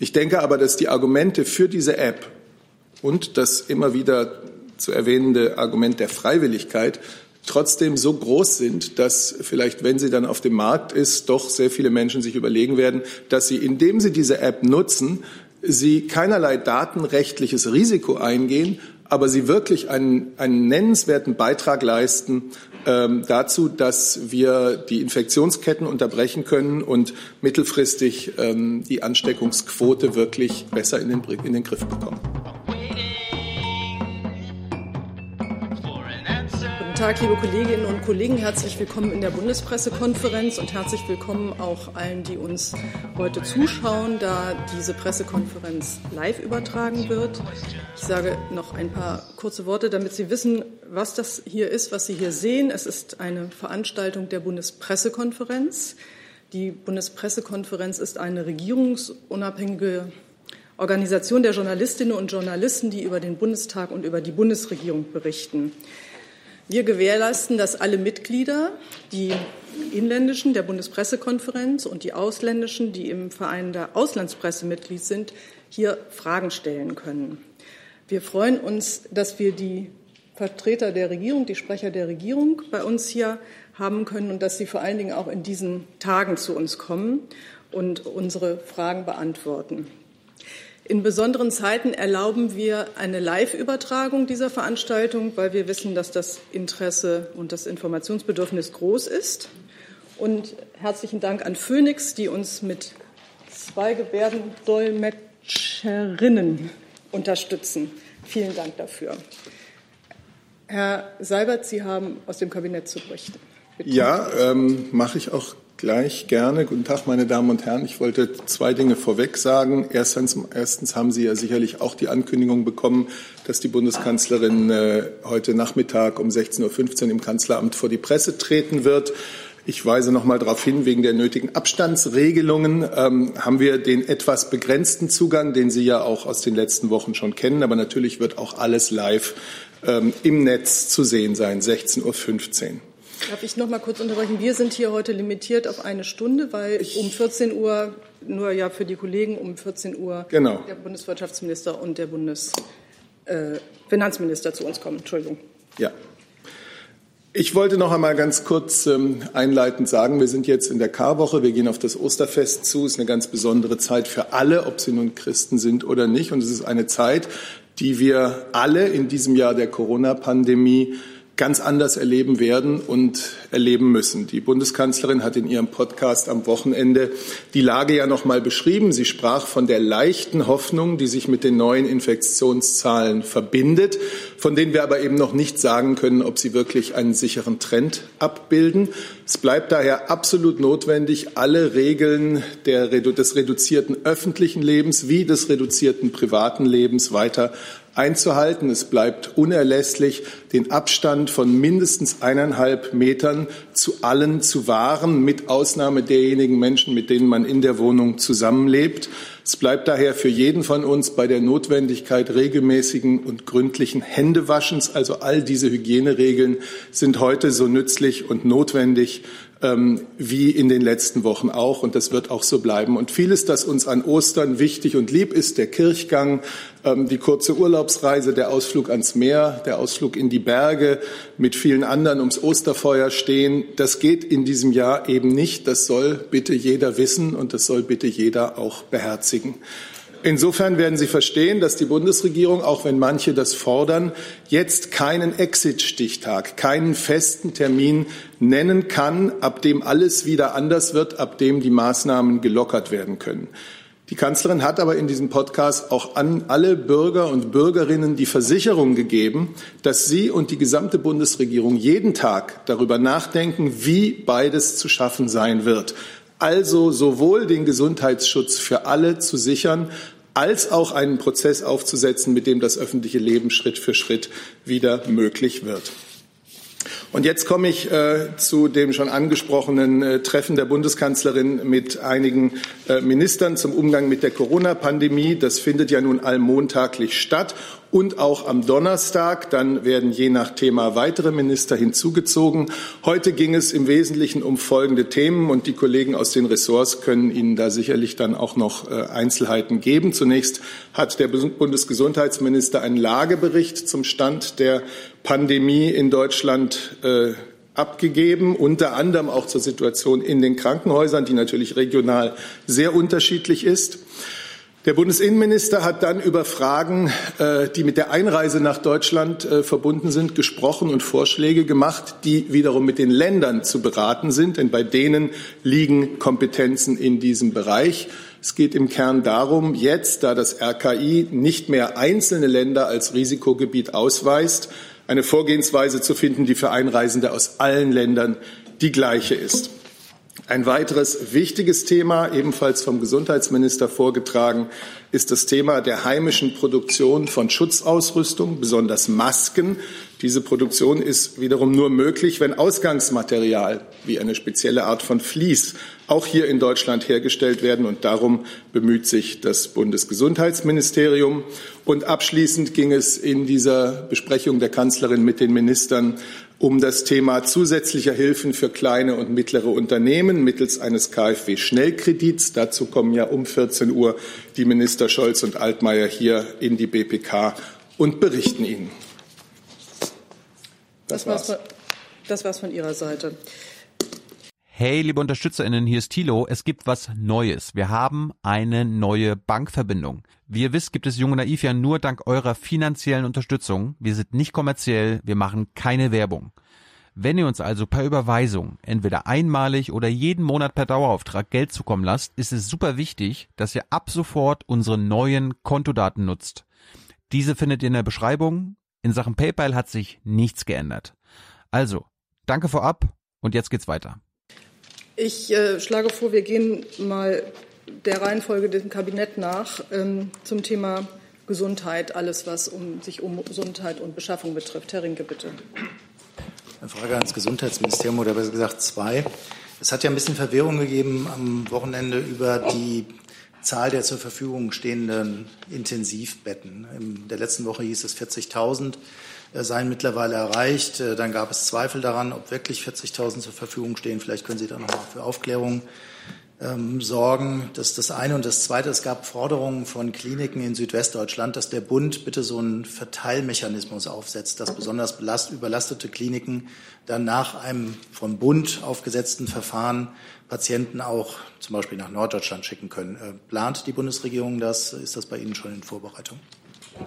Ich denke aber, dass die Argumente für diese App und das immer wieder zu erwähnende Argument der Freiwilligkeit trotzdem so groß sind, dass vielleicht, wenn sie dann auf dem Markt ist, doch sehr viele Menschen sich überlegen werden, dass sie, indem sie diese App nutzen, sie keinerlei datenrechtliches Risiko eingehen, aber sie wirklich einen, einen nennenswerten Beitrag leisten ähm, dazu, dass wir die Infektionsketten unterbrechen können und mittelfristig ähm, die Ansteckungsquote wirklich besser in den, in den Griff bekommen. Tag, liebe Kolleginnen und Kollegen. Herzlich willkommen in der Bundespressekonferenz und herzlich willkommen auch allen, die uns heute zuschauen, da diese Pressekonferenz live übertragen wird. Ich sage noch ein paar kurze Worte, damit Sie wissen, was das hier ist, was Sie hier sehen. Es ist eine Veranstaltung der Bundespressekonferenz. Die Bundespressekonferenz ist eine regierungsunabhängige Organisation der Journalistinnen und Journalisten, die über den Bundestag und über die Bundesregierung berichten. Wir gewährleisten, dass alle Mitglieder, die inländischen der Bundespressekonferenz und die ausländischen, die im Verein der Auslandspresse Mitglied sind, hier Fragen stellen können. Wir freuen uns, dass wir die Vertreter der Regierung, die Sprecher der Regierung bei uns hier haben können und dass sie vor allen Dingen auch in diesen Tagen zu uns kommen und unsere Fragen beantworten. In besonderen Zeiten erlauben wir eine Live-Übertragung dieser Veranstaltung, weil wir wissen, dass das Interesse und das Informationsbedürfnis groß ist. Und herzlichen Dank an Phoenix, die uns mit zwei Gebärdendolmetscherinnen unterstützen. Vielen Dank dafür. Herr Seibert, Sie haben aus dem Kabinett zu berichten. Bitte. Ja, ähm, mache ich auch gleich gerne. Guten Tag, meine Damen und Herren. Ich wollte zwei Dinge vorweg sagen. Erstens, erstens haben Sie ja sicherlich auch die Ankündigung bekommen, dass die Bundeskanzlerin äh, heute Nachmittag um 16.15 Uhr im Kanzleramt vor die Presse treten wird. Ich weise noch mal darauf hin, wegen der nötigen Abstandsregelungen ähm, haben wir den etwas begrenzten Zugang, den Sie ja auch aus den letzten Wochen schon kennen. Aber natürlich wird auch alles live ähm, im Netz zu sehen sein, 16.15 Uhr. Darf ich noch mal kurz unterbrechen? Wir sind hier heute limitiert auf eine Stunde, weil um 14 Uhr, nur ja für die Kollegen, um 14 Uhr genau. der Bundeswirtschaftsminister und der Bundesfinanzminister äh, zu uns kommen. Entschuldigung. Ja. Ich wollte noch einmal ganz kurz ähm, einleitend sagen, wir sind jetzt in der Karwoche, wir gehen auf das Osterfest zu. Es ist eine ganz besondere Zeit für alle, ob sie nun Christen sind oder nicht. Und es ist eine Zeit, die wir alle in diesem Jahr der Corona-Pandemie ganz anders erleben werden und erleben müssen. Die Bundeskanzlerin hat in ihrem Podcast am Wochenende die Lage ja noch mal beschrieben. Sie sprach von der leichten Hoffnung, die sich mit den neuen Infektionszahlen verbindet, von denen wir aber eben noch nicht sagen können, ob sie wirklich einen sicheren Trend abbilden. Es bleibt daher absolut notwendig, alle Regeln der, des reduzierten öffentlichen Lebens wie des reduzierten privaten Lebens weiter einzuhalten. Es bleibt unerlässlich, den Abstand von mindestens eineinhalb Metern zu allen zu wahren, mit Ausnahme derjenigen Menschen, mit denen man in der Wohnung zusammenlebt. Es bleibt daher für jeden von uns bei der Notwendigkeit regelmäßigen und gründlichen Händewaschens. Also all diese Hygieneregeln sind heute so nützlich und notwendig ähm, wie in den letzten Wochen auch. Und das wird auch so bleiben. Und vieles, das uns an Ostern wichtig und lieb ist, der Kirchgang, ähm, die kurze Urlaubsreise, der Ausflug ans Meer, der Ausflug in die Berge, mit vielen anderen ums Osterfeuer stehen, das geht in diesem Jahr eben nicht. Das soll bitte jeder wissen und das soll bitte jeder auch beherzigen. Insofern werden Sie verstehen, dass die Bundesregierung, auch wenn manche das fordern, jetzt keinen Exit-Stichtag, keinen festen Termin nennen kann, ab dem alles wieder anders wird, ab dem die Maßnahmen gelockert werden können. Die Kanzlerin hat aber in diesem Podcast auch an alle Bürger und Bürgerinnen die Versicherung gegeben, dass sie und die gesamte Bundesregierung jeden Tag darüber nachdenken, wie beides zu schaffen sein wird also sowohl den Gesundheitsschutz für alle zu sichern, als auch einen Prozess aufzusetzen, mit dem das öffentliche Leben Schritt für Schritt wieder möglich wird. Und jetzt komme ich äh, zu dem schon angesprochenen äh, Treffen der Bundeskanzlerin mit einigen äh, Ministern zum Umgang mit der Corona-Pandemie. Das findet ja nun allmontaglich statt und auch am Donnerstag. Dann werden je nach Thema weitere Minister hinzugezogen. Heute ging es im Wesentlichen um folgende Themen und die Kollegen aus den Ressorts können Ihnen da sicherlich dann auch noch äh, Einzelheiten geben. Zunächst hat der Bundesgesundheitsminister einen Lagebericht zum Stand der Pandemie in Deutschland äh, abgegeben, unter anderem auch zur Situation in den Krankenhäusern, die natürlich regional sehr unterschiedlich ist. Der Bundesinnenminister hat dann über Fragen, äh, die mit der Einreise nach Deutschland äh, verbunden sind, gesprochen und Vorschläge gemacht, die wiederum mit den Ländern zu beraten sind, denn bei denen liegen Kompetenzen in diesem Bereich. Es geht im Kern darum, jetzt, da das RKI nicht mehr einzelne Länder als Risikogebiet ausweist, eine Vorgehensweise zu finden, die für Einreisende aus allen Ländern die gleiche ist. Ein weiteres wichtiges Thema, ebenfalls vom Gesundheitsminister vorgetragen, ist das Thema der heimischen Produktion von Schutzausrüstung, besonders Masken. Diese Produktion ist wiederum nur möglich, wenn Ausgangsmaterial wie eine spezielle Art von Vlies auch hier in Deutschland hergestellt werden. Und darum bemüht sich das Bundesgesundheitsministerium. Und abschließend ging es in dieser Besprechung der Kanzlerin mit den Ministern um das Thema zusätzlicher Hilfen für kleine und mittlere Unternehmen mittels eines KfW-Schnellkredits. Dazu kommen ja um 14 Uhr die Minister Scholz und Altmaier hier in die BPK und berichten Ihnen. Das, das war's. Das war's von Ihrer Seite. Hey, liebe UnterstützerInnen, hier ist Thilo. Es gibt was Neues. Wir haben eine neue Bankverbindung. Wie ihr wisst, gibt es Junge Naiv ja nur dank eurer finanziellen Unterstützung. Wir sind nicht kommerziell, wir machen keine Werbung. Wenn ihr uns also per Überweisung entweder einmalig oder jeden Monat per Dauerauftrag Geld zukommen lasst, ist es super wichtig, dass ihr ab sofort unsere neuen Kontodaten nutzt. Diese findet ihr in der Beschreibung. In Sachen PayPal hat sich nichts geändert. Also, danke vorab und jetzt geht's weiter. Ich äh, schlage vor, wir gehen mal der Reihenfolge des Kabinett nach ähm, zum Thema Gesundheit, alles was um, sich um Gesundheit und Beschaffung betrifft. Herr Rinke, bitte. Eine Frage ans Gesundheitsministerium oder besser gesagt zwei. Es hat ja ein bisschen Verwirrung gegeben am Wochenende über die Zahl der zur Verfügung stehenden Intensivbetten. In der letzten Woche hieß es 40.000. Äh, seien mittlerweile erreicht. Äh, dann gab es Zweifel daran, ob wirklich 40.000 zur Verfügung stehen. Vielleicht können Sie da noch mal für Aufklärung ähm, sorgen. Das ist das eine. Und das zweite, es gab Forderungen von Kliniken in Südwestdeutschland, dass der Bund bitte so einen Verteilmechanismus aufsetzt, dass besonders belast überlastete Kliniken dann nach einem vom Bund aufgesetzten Verfahren Patienten auch zum Beispiel nach Norddeutschland schicken können. Äh, plant die Bundesregierung das? Ist das bei Ihnen schon in Vorbereitung?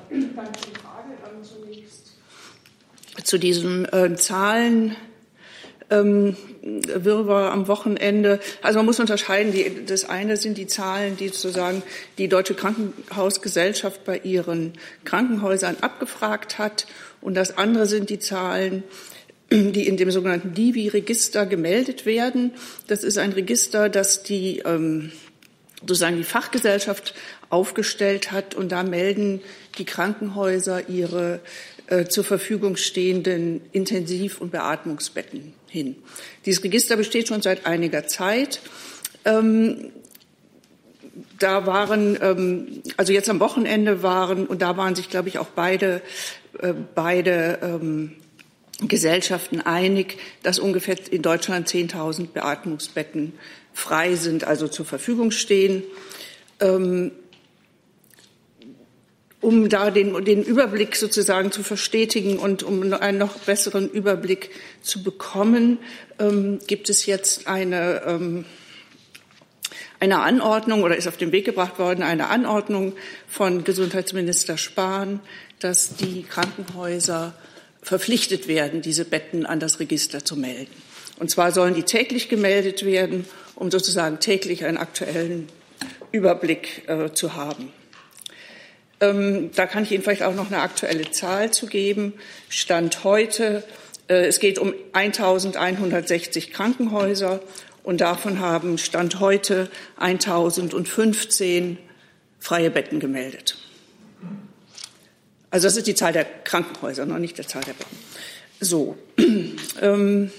Danke für die Frage. Dann zunächst zu diesen äh, Zahlen. Ähm, Wirrwarr am Wochenende. Also man muss unterscheiden. Die, das eine sind die Zahlen, die sozusagen die Deutsche Krankenhausgesellschaft bei ihren Krankenhäusern abgefragt hat. Und das andere sind die Zahlen, die in dem sogenannten Divi-Register gemeldet werden. Das ist ein Register, das die ähm, sozusagen die Fachgesellschaft aufgestellt hat. Und da melden die Krankenhäuser ihre äh, zur Verfügung stehenden Intensiv- und Beatmungsbetten hin. Dieses Register besteht schon seit einiger Zeit. Ähm, da waren, ähm, also jetzt am Wochenende waren, und da waren sich, glaube ich, auch beide, äh, beide ähm, Gesellschaften einig, dass ungefähr in Deutschland 10.000 Beatmungsbetten frei sind, also zur Verfügung stehen. Ähm, um da den, den Überblick sozusagen zu verstetigen und um einen noch besseren Überblick zu bekommen, ähm, gibt es jetzt eine, ähm, eine Anordnung oder ist auf den Weg gebracht worden, eine Anordnung von Gesundheitsminister Spahn, dass die Krankenhäuser verpflichtet werden, diese Betten an das Register zu melden. Und zwar sollen die täglich gemeldet werden, um sozusagen täglich einen aktuellen Überblick äh, zu haben. Ähm, da kann ich Ihnen vielleicht auch noch eine aktuelle Zahl zu geben. Stand heute, äh, es geht um 1160 Krankenhäuser und davon haben Stand heute 1015 freie Betten gemeldet. Also das ist die Zahl der Krankenhäuser, noch nicht die Zahl der Betten. So, ähm,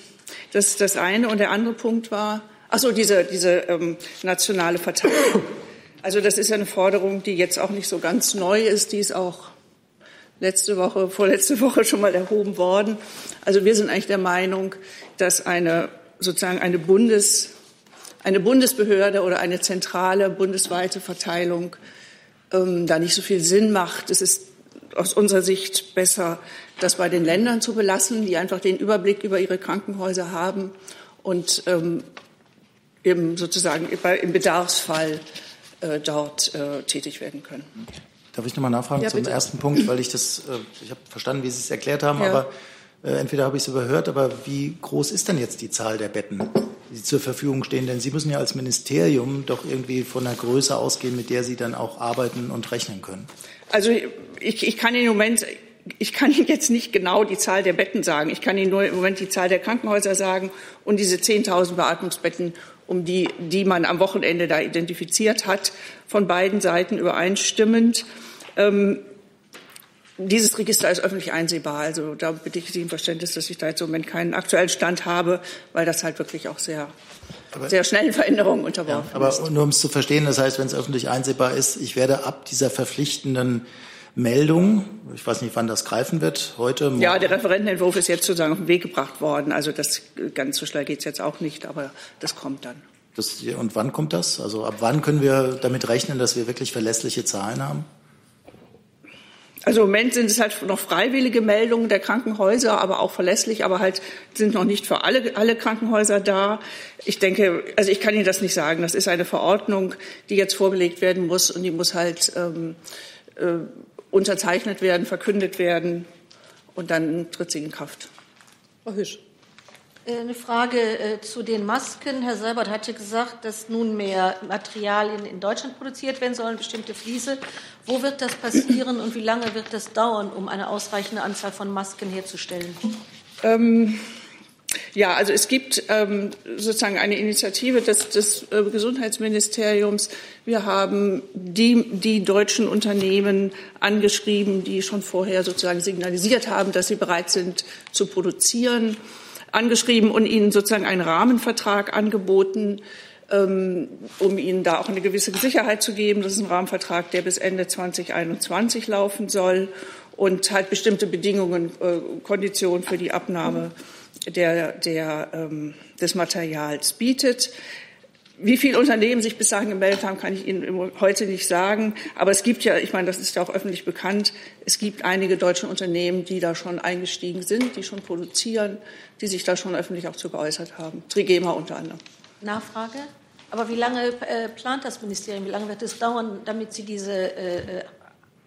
das ist das eine. Und der andere Punkt war, ach so, diese, diese ähm, nationale Verteilung. Also das ist eine Forderung, die jetzt auch nicht so ganz neu ist. Die ist auch letzte Woche, vorletzte Woche schon mal erhoben worden. Also wir sind eigentlich der Meinung, dass eine sozusagen eine Bundes, eine Bundesbehörde oder eine zentrale bundesweite Verteilung ähm, da nicht so viel Sinn macht. Es ist aus unserer Sicht besser, das bei den Ländern zu belassen, die einfach den Überblick über ihre Krankenhäuser haben und ähm, im, sozusagen im Bedarfsfall äh, dort äh, tätig werden können. Darf ich nochmal nachfragen ja, zum ersten Punkt, weil ich das, äh, ich habe verstanden, wie Sie es erklärt haben, ja. aber äh, entweder habe ich es überhört, aber wie groß ist denn jetzt die Zahl der Betten, die zur Verfügung stehen? Denn Sie müssen ja als Ministerium doch irgendwie von einer Größe ausgehen, mit der Sie dann auch arbeiten und rechnen können. Also ich, ich kann im Moment ich kann Ihnen jetzt nicht genau die Zahl der Betten sagen. Ich kann Ihnen nur im Moment die Zahl der Krankenhäuser sagen und diese 10.000 Beatmungsbetten, um die, die man am Wochenende da identifiziert hat, von beiden Seiten übereinstimmend. Ähm, dieses Register ist öffentlich einsehbar. Also da bitte ich Sie im Verständnis, dass ich da jetzt im Moment keinen aktuellen Stand habe, weil das halt wirklich auch sehr, aber, sehr schnellen Veränderungen unterworfen ja, aber ist. Aber nur um es zu verstehen, das heißt, wenn es öffentlich einsehbar ist, ich werde ab dieser verpflichtenden Meldung, ich weiß nicht, wann das greifen wird, heute? Morgen. Ja, der Referentenentwurf ist jetzt sozusagen auf den Weg gebracht worden. Also das ganz so schnell geht es jetzt auch nicht, aber das kommt dann. Das, und wann kommt das? Also ab wann können wir damit rechnen, dass wir wirklich verlässliche Zahlen haben? Also im Moment sind es halt noch freiwillige Meldungen der Krankenhäuser, aber auch verlässlich, aber halt sind noch nicht für alle, alle Krankenhäuser da. Ich denke, also ich kann Ihnen das nicht sagen. Das ist eine Verordnung, die jetzt vorgelegt werden muss und die muss halt ähm, äh, unterzeichnet werden, verkündet werden und dann tritt sie in Kraft. Frau Hüsch. Äh, eine Frage äh, zu den Masken. Herr Seibert hatte gesagt, dass nunmehr Materialien in Deutschland produziert werden sollen, bestimmte Fliese. Wo wird das passieren und wie lange wird das dauern, um eine ausreichende Anzahl von Masken herzustellen? Ähm, ja, also es gibt ähm, sozusagen eine Initiative des, des äh, Gesundheitsministeriums. Wir haben die, die deutschen Unternehmen angeschrieben, die schon vorher sozusagen signalisiert haben, dass sie bereit sind zu produzieren angeschrieben und ihnen sozusagen einen Rahmenvertrag angeboten, ähm, um ihnen da auch eine gewisse Sicherheit zu geben. Das ist ein Rahmenvertrag, der bis Ende 2021 laufen soll und halt bestimmte Bedingungen, äh, Konditionen für die Abnahme der, der, ähm, des Materials bietet. Wie viele Unternehmen sich bis dahin gemeldet haben, kann ich Ihnen heute nicht sagen. Aber es gibt ja, ich meine, das ist ja auch öffentlich bekannt, es gibt einige deutsche Unternehmen, die da schon eingestiegen sind, die schon produzieren, die sich da schon öffentlich auch zu geäußert haben. Trigema unter anderem. Nachfrage? Aber wie lange äh, plant das Ministerium? Wie lange wird es dauern, damit Sie diese äh, äh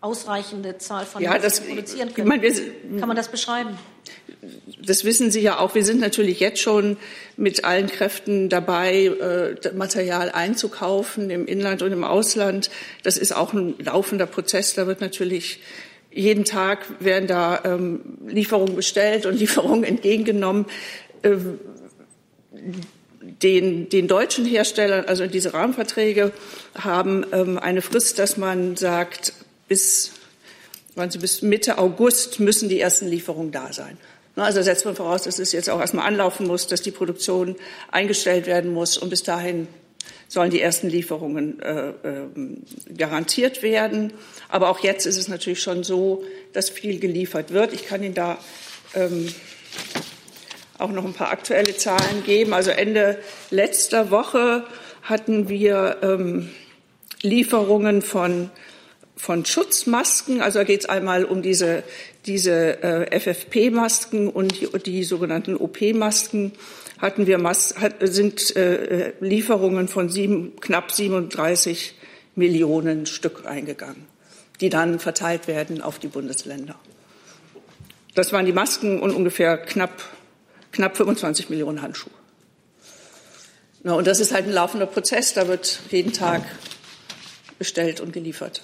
ausreichende Zahl von ja, das, produzieren können? Meine, wir, Kann man das beschreiben? das wissen Sie ja auch, wir sind natürlich jetzt schon mit allen Kräften dabei, äh, Material einzukaufen im Inland und im Ausland. Das ist auch ein laufender Prozess. Da wird natürlich jeden Tag werden da ähm, Lieferungen bestellt und Lieferungen entgegengenommen. Ähm, den, den deutschen Herstellern, also diese Rahmenverträge, haben ähm, eine Frist, dass man sagt, bis, bis Mitte August müssen die ersten Lieferungen da sein. Also setzt man voraus, dass es jetzt auch erstmal anlaufen muss, dass die Produktion eingestellt werden muss und bis dahin sollen die ersten Lieferungen äh, äh, garantiert werden. Aber auch jetzt ist es natürlich schon so, dass viel geliefert wird. Ich kann Ihnen da ähm, auch noch ein paar aktuelle Zahlen geben. Also Ende letzter Woche hatten wir ähm, Lieferungen von von Schutzmasken. Also da geht es einmal um diese, diese äh, FFP-Masken und die, die sogenannten OP-Masken. Hatten wir Mas hat, sind äh, Lieferungen von sieben, knapp 37 Millionen Stück eingegangen, die dann verteilt werden auf die Bundesländer. Das waren die Masken und ungefähr knapp, knapp 25 Millionen Handschuhe. Na, und das ist halt ein laufender Prozess. Da wird jeden Tag bestellt und geliefert.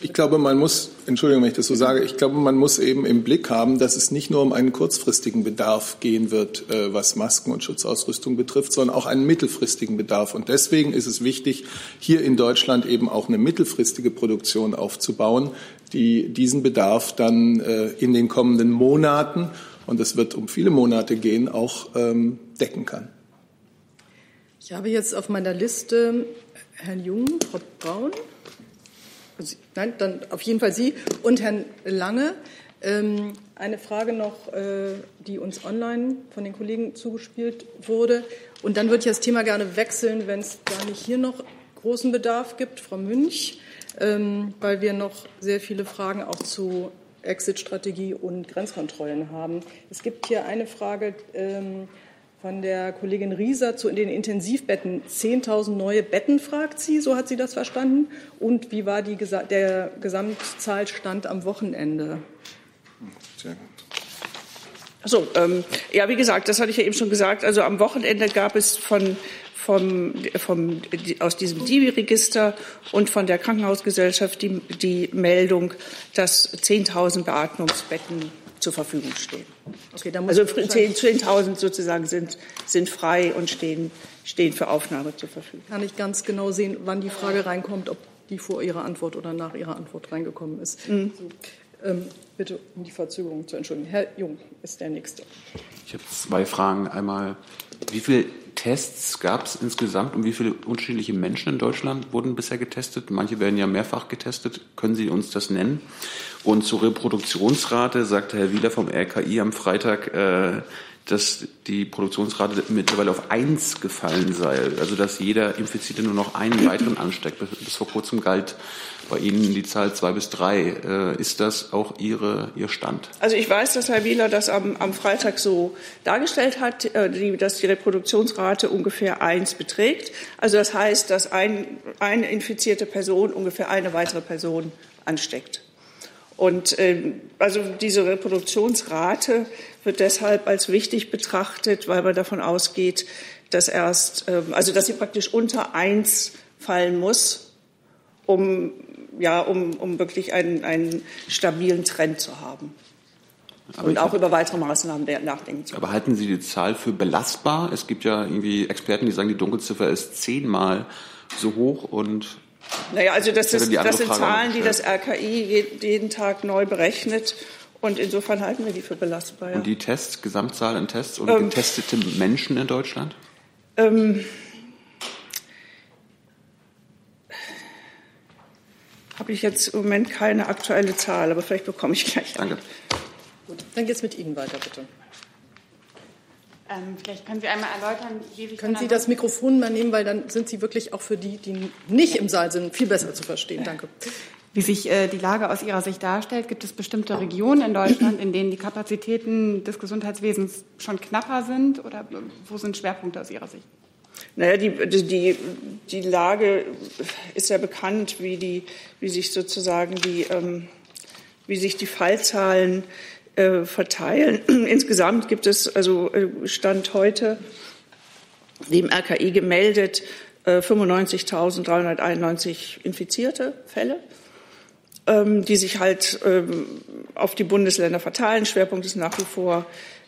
Ich glaube, man muss, Entschuldigung, wenn ich das so sage, ich glaube, man muss eben im Blick haben, dass es nicht nur um einen kurzfristigen Bedarf gehen wird, äh, was Masken und Schutzausrüstung betrifft, sondern auch einen mittelfristigen Bedarf. Und deswegen ist es wichtig, hier in Deutschland eben auch eine mittelfristige Produktion aufzubauen, die diesen Bedarf dann äh, in den kommenden Monaten und das wird um viele Monate gehen, auch ähm, decken kann. Ich habe jetzt auf meiner Liste Herrn Jung, Frau Braun, nein, dann auf jeden Fall Sie und Herrn Lange. Ähm, eine Frage noch, äh, die uns online von den Kollegen zugespielt wurde. Und dann würde ich das Thema gerne wechseln, wenn es da nicht hier noch großen Bedarf gibt, Frau Münch, ähm, weil wir noch sehr viele Fragen auch zu Exit-Strategie und Grenzkontrollen haben. Es gibt hier eine Frage ähm, von der Kollegin Rieser zu den Intensivbetten. 10.000 neue Betten, fragt sie, so hat sie das verstanden. Und wie war die, der Gesamtzahlstand am Wochenende? Sehr gut. Also ähm, ja, wie gesagt, das hatte ich ja eben schon gesagt. Also am Wochenende gab es von vom, vom, aus diesem DIVI-Register und von der Krankenhausgesellschaft die, die Meldung, dass 10.000 Beatmungsbetten zur Verfügung stehen. Okay, also 10.000 sozusagen sind, sind frei und stehen, stehen für Aufnahme zur Verfügung. Kann ich ganz genau sehen, wann die Frage reinkommt, ob die vor Ihrer Antwort oder nach Ihrer Antwort reingekommen ist. Mhm. So, ähm, bitte um die Verzögerung zu entschuldigen. Herr Jung ist der Nächste. Ich habe zwei Fragen. Einmal, wie viele Tests gab es insgesamt und wie viele unterschiedliche Menschen in Deutschland wurden bisher getestet? Manche werden ja mehrfach getestet. Können Sie uns das nennen? Und zur Reproduktionsrate sagte Herr Wieler vom RKI am Freitag, äh, dass die Produktionsrate mittlerweile auf eins gefallen sei. Also dass jeder Infizierte nur noch einen weiteren ansteckt. Bis vor kurzem galt bei Ihnen die Zahl zwei bis drei. Äh, ist das auch Ihre, Ihr Stand? Also ich weiß, dass Herr Wieler das am, am Freitag so dargestellt hat, äh, dass die Reproduktionsrate ungefähr eins beträgt. Also das heißt, dass ein, eine infizierte Person ungefähr eine weitere Person ansteckt. Und äh, also diese Reproduktionsrate wird deshalb als wichtig betrachtet, weil man davon ausgeht, dass erst, äh, also dass sie praktisch unter eins fallen muss, um ja, um, um wirklich einen, einen stabilen Trend zu haben. Aber und auch über weitere Maßnahmen nachdenken zu können. Aber halten Sie die Zahl für belastbar? Es gibt ja irgendwie Experten, die sagen, die Dunkelziffer ist zehnmal so hoch und naja, also das, ist, das sind Zahlen, die das RKI jeden Tag neu berechnet. Und insofern halten wir die für belastbar. Ja. Und die Tests, Gesamtzahl an Tests und ähm, getestete Menschen in Deutschland? Ähm, habe ich jetzt im Moment keine aktuelle Zahl, aber vielleicht bekomme ich gleich. Danke. Gut, dann geht es mit Ihnen weiter, bitte. Ähm, vielleicht können Sie einmal erläutern, wie sich Können Sie das Mikrofon mal nehmen, weil dann sind Sie wirklich auch für die, die nicht im Saal sind, viel besser zu verstehen. Danke. Wie sich äh, die Lage aus Ihrer Sicht darstellt, gibt es bestimmte Regionen in Deutschland, in denen die Kapazitäten des Gesundheitswesens schon knapper sind? Oder wo sind Schwerpunkte aus Ihrer Sicht? Naja, die, die, die Lage ist ja bekannt, wie, die, wie sich sozusagen die, ähm, wie sich die Fallzahlen äh, verteilen. Insgesamt gibt es, also äh, Stand heute, dem RKI gemeldet, äh, 95.391 infizierte Fälle, ähm, die sich halt ähm, auf die Bundesländer verteilen. Schwerpunkt ist nach wie vor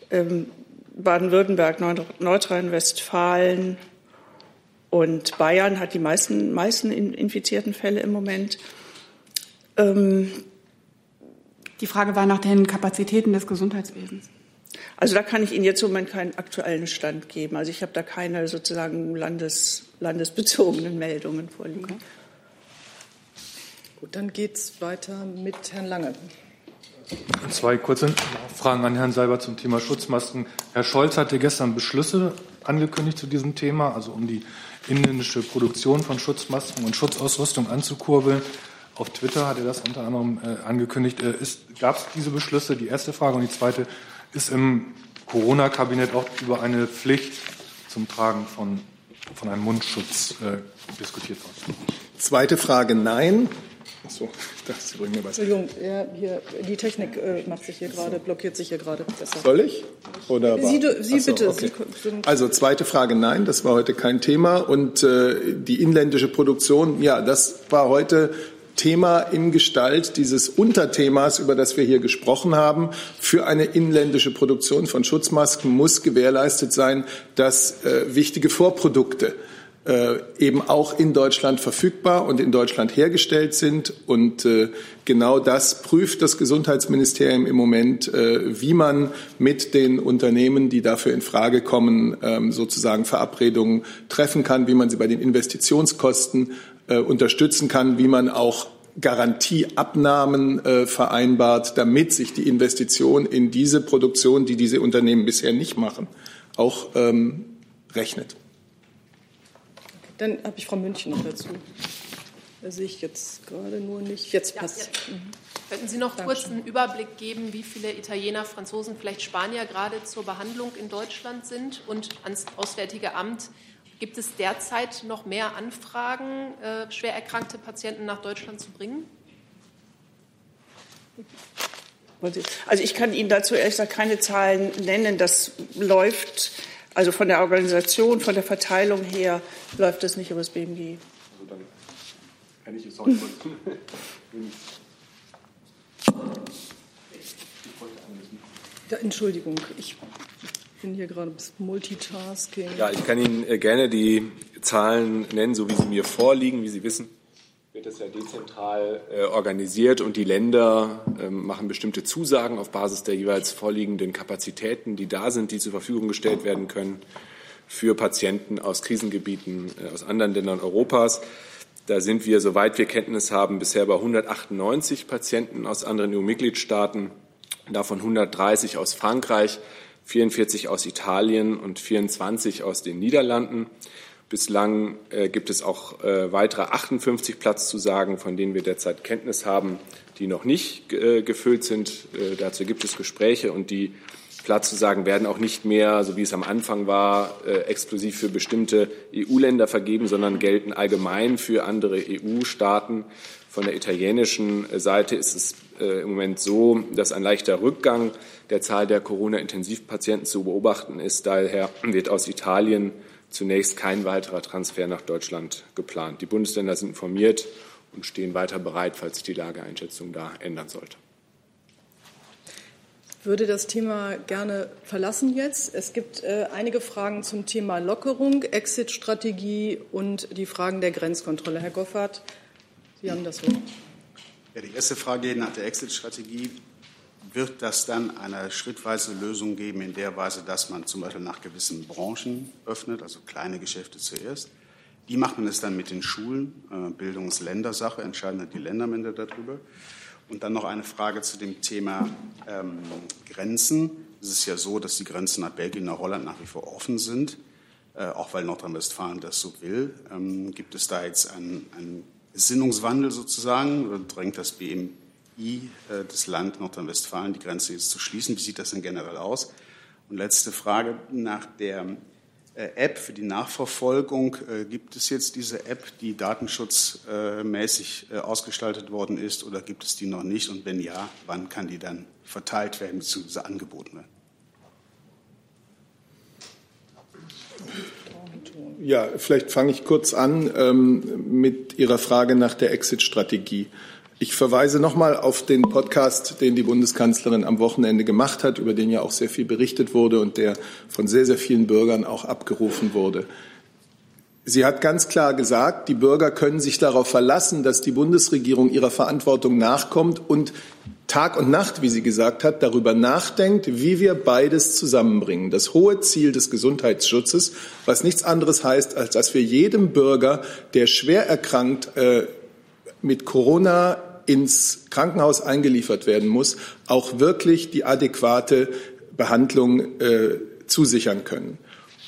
ähm, Baden-Württemberg, Nordrhein-Westfalen, und Bayern hat die meisten, meisten infizierten Fälle im Moment. Ähm, die Frage war nach den Kapazitäten des Gesundheitswesens. Also da kann ich Ihnen jetzt im Moment keinen aktuellen Stand geben. Also ich habe da keine sozusagen landes, landesbezogenen Meldungen vorliegen. Okay. Gut, dann geht es weiter mit Herrn Lange. Zwei kurze Fragen an Herrn Seibert zum Thema Schutzmasken. Herr Scholz hatte gestern Beschlüsse angekündigt zu diesem Thema, also um die inländische Produktion von Schutzmasken und Schutzausrüstung anzukurbeln. Auf Twitter hat er das unter anderem äh, angekündigt. Äh, Gab es diese Beschlüsse? Die erste Frage. Und die zweite, ist im Corona-Kabinett auch über eine Pflicht zum Tragen von, von einem Mundschutz äh, diskutiert worden? Zweite Frage, nein. Achso, ich dachte, Sie bringen mir was. Entschuldigung, ja, hier, die Technik äh, macht sich hier gerade, blockiert sich hier gerade. Soll ich? Oder Sie, Sie Achso, bitte. Okay. Sie also zweite Frage, nein, das war heute kein Thema. Und äh, die inländische Produktion, ja, das war heute Thema in Gestalt dieses Unterthemas, über das wir hier gesprochen haben. Für eine inländische Produktion von Schutzmasken muss gewährleistet sein, dass äh, wichtige Vorprodukte äh, eben auch in Deutschland verfügbar und in Deutschland hergestellt sind. Und äh, genau das prüft das Gesundheitsministerium im Moment, äh, wie man mit den Unternehmen, die dafür in Frage kommen, ähm, sozusagen Verabredungen treffen kann, wie man sie bei den Investitionskosten äh, unterstützen kann, wie man auch Garantieabnahmen äh, vereinbart, damit sich die Investition in diese Produktion, die diese Unternehmen bisher nicht machen, auch ähm, rechnet. Dann habe ich Frau München noch dazu. Da sehe ich jetzt gerade nur nicht. Jetzt passt. Ja, ja. Mhm. Könnten Sie noch Dankeschön. kurz einen Überblick geben, wie viele Italiener, Franzosen, vielleicht Spanier gerade zur Behandlung in Deutschland sind und ans Auswärtige Amt? Gibt es derzeit noch mehr Anfragen, äh, schwer erkrankte Patienten nach Deutschland zu bringen? Also ich kann Ihnen dazu ehrlich gesagt keine Zahlen nennen. Das läuft also von der Organisation, von der Verteilung her läuft das nicht über das BMG. Also dann kann ich es auch ja, Entschuldigung, ich bin hier gerade Multitasking. Ja, ich kann Ihnen äh, gerne die Zahlen nennen, so wie sie mir vorliegen. Wie Sie wissen, wird das ja dezentral äh, organisiert und die Länder äh, machen bestimmte Zusagen auf Basis der jeweils vorliegenden Kapazitäten, die da sind, die zur Verfügung gestellt werden können für Patienten aus Krisengebieten äh, aus anderen Ländern Europas. Da sind wir, soweit wir Kenntnis haben, bisher bei 198 Patienten aus anderen EU-Mitgliedstaaten, davon 130 aus Frankreich, 44 aus Italien und 24 aus den Niederlanden. Bislang äh, gibt es auch äh, weitere 58 Platzzusagen, von denen wir derzeit Kenntnis haben, die noch nicht äh, gefüllt sind. Äh, dazu gibt es Gespräche und die Platzzusagen werden auch nicht mehr, so wie es am Anfang war, äh, exklusiv für bestimmte EU-Länder vergeben, sondern gelten allgemein für andere EU-Staaten. Von der italienischen Seite ist es äh, im Moment so, dass ein leichter Rückgang der Zahl der Corona-Intensivpatienten zu beobachten ist. Daher wird aus Italien zunächst kein weiterer Transfer nach Deutschland geplant. Die Bundesländer sind informiert und stehen weiter bereit, falls sich die Lageeinschätzung da ändern sollte. Ich würde das Thema gerne verlassen jetzt. Es gibt äh, einige Fragen zum Thema Lockerung, Exit-Strategie und die Fragen der Grenzkontrolle. Herr Goffert, Sie haben das Wort. Ja, die erste Frage nach der Exit-Strategie wird das dann eine schrittweise Lösung geben, in der Weise, dass man zum Beispiel nach gewissen Branchen öffnet, also kleine Geschäfte zuerst. Macht man es dann mit den Schulen? Äh, Bildungsländersache, entscheiden die Länder am Ende darüber. Und dann noch eine Frage zu dem Thema ähm, Grenzen. Es ist ja so, dass die Grenzen nach Belgien, nach Holland nach wie vor offen sind, äh, auch weil Nordrhein-Westfalen das so will. Ähm, gibt es da jetzt einen, einen Gesinnungswandel sozusagen? Oder drängt das BM, Strategie äh, des Land Nordrhein-Westfalen, die Grenze jetzt zu schließen. Wie sieht das denn generell aus? Und letzte Frage nach der äh, App für die Nachverfolgung. Äh, gibt es jetzt diese App, die datenschutzmäßig ausgestaltet worden ist, oder gibt es die noch nicht? Und wenn ja, wann kann die dann verteilt werden bzw. angeboten werden? Ja, vielleicht fange ich kurz an ähm, mit Ihrer Frage nach der Exit-Strategie. Ich verweise nochmal auf den Podcast, den die Bundeskanzlerin am Wochenende gemacht hat, über den ja auch sehr viel berichtet wurde und der von sehr, sehr vielen Bürgern auch abgerufen wurde. Sie hat ganz klar gesagt, die Bürger können sich darauf verlassen, dass die Bundesregierung ihrer Verantwortung nachkommt und Tag und Nacht, wie sie gesagt hat, darüber nachdenkt, wie wir beides zusammenbringen. Das hohe Ziel des Gesundheitsschutzes, was nichts anderes heißt, als dass wir jedem Bürger, der schwer erkrankt, äh, mit Corona ins Krankenhaus eingeliefert werden muss, auch wirklich die adäquate Behandlung äh, zusichern können.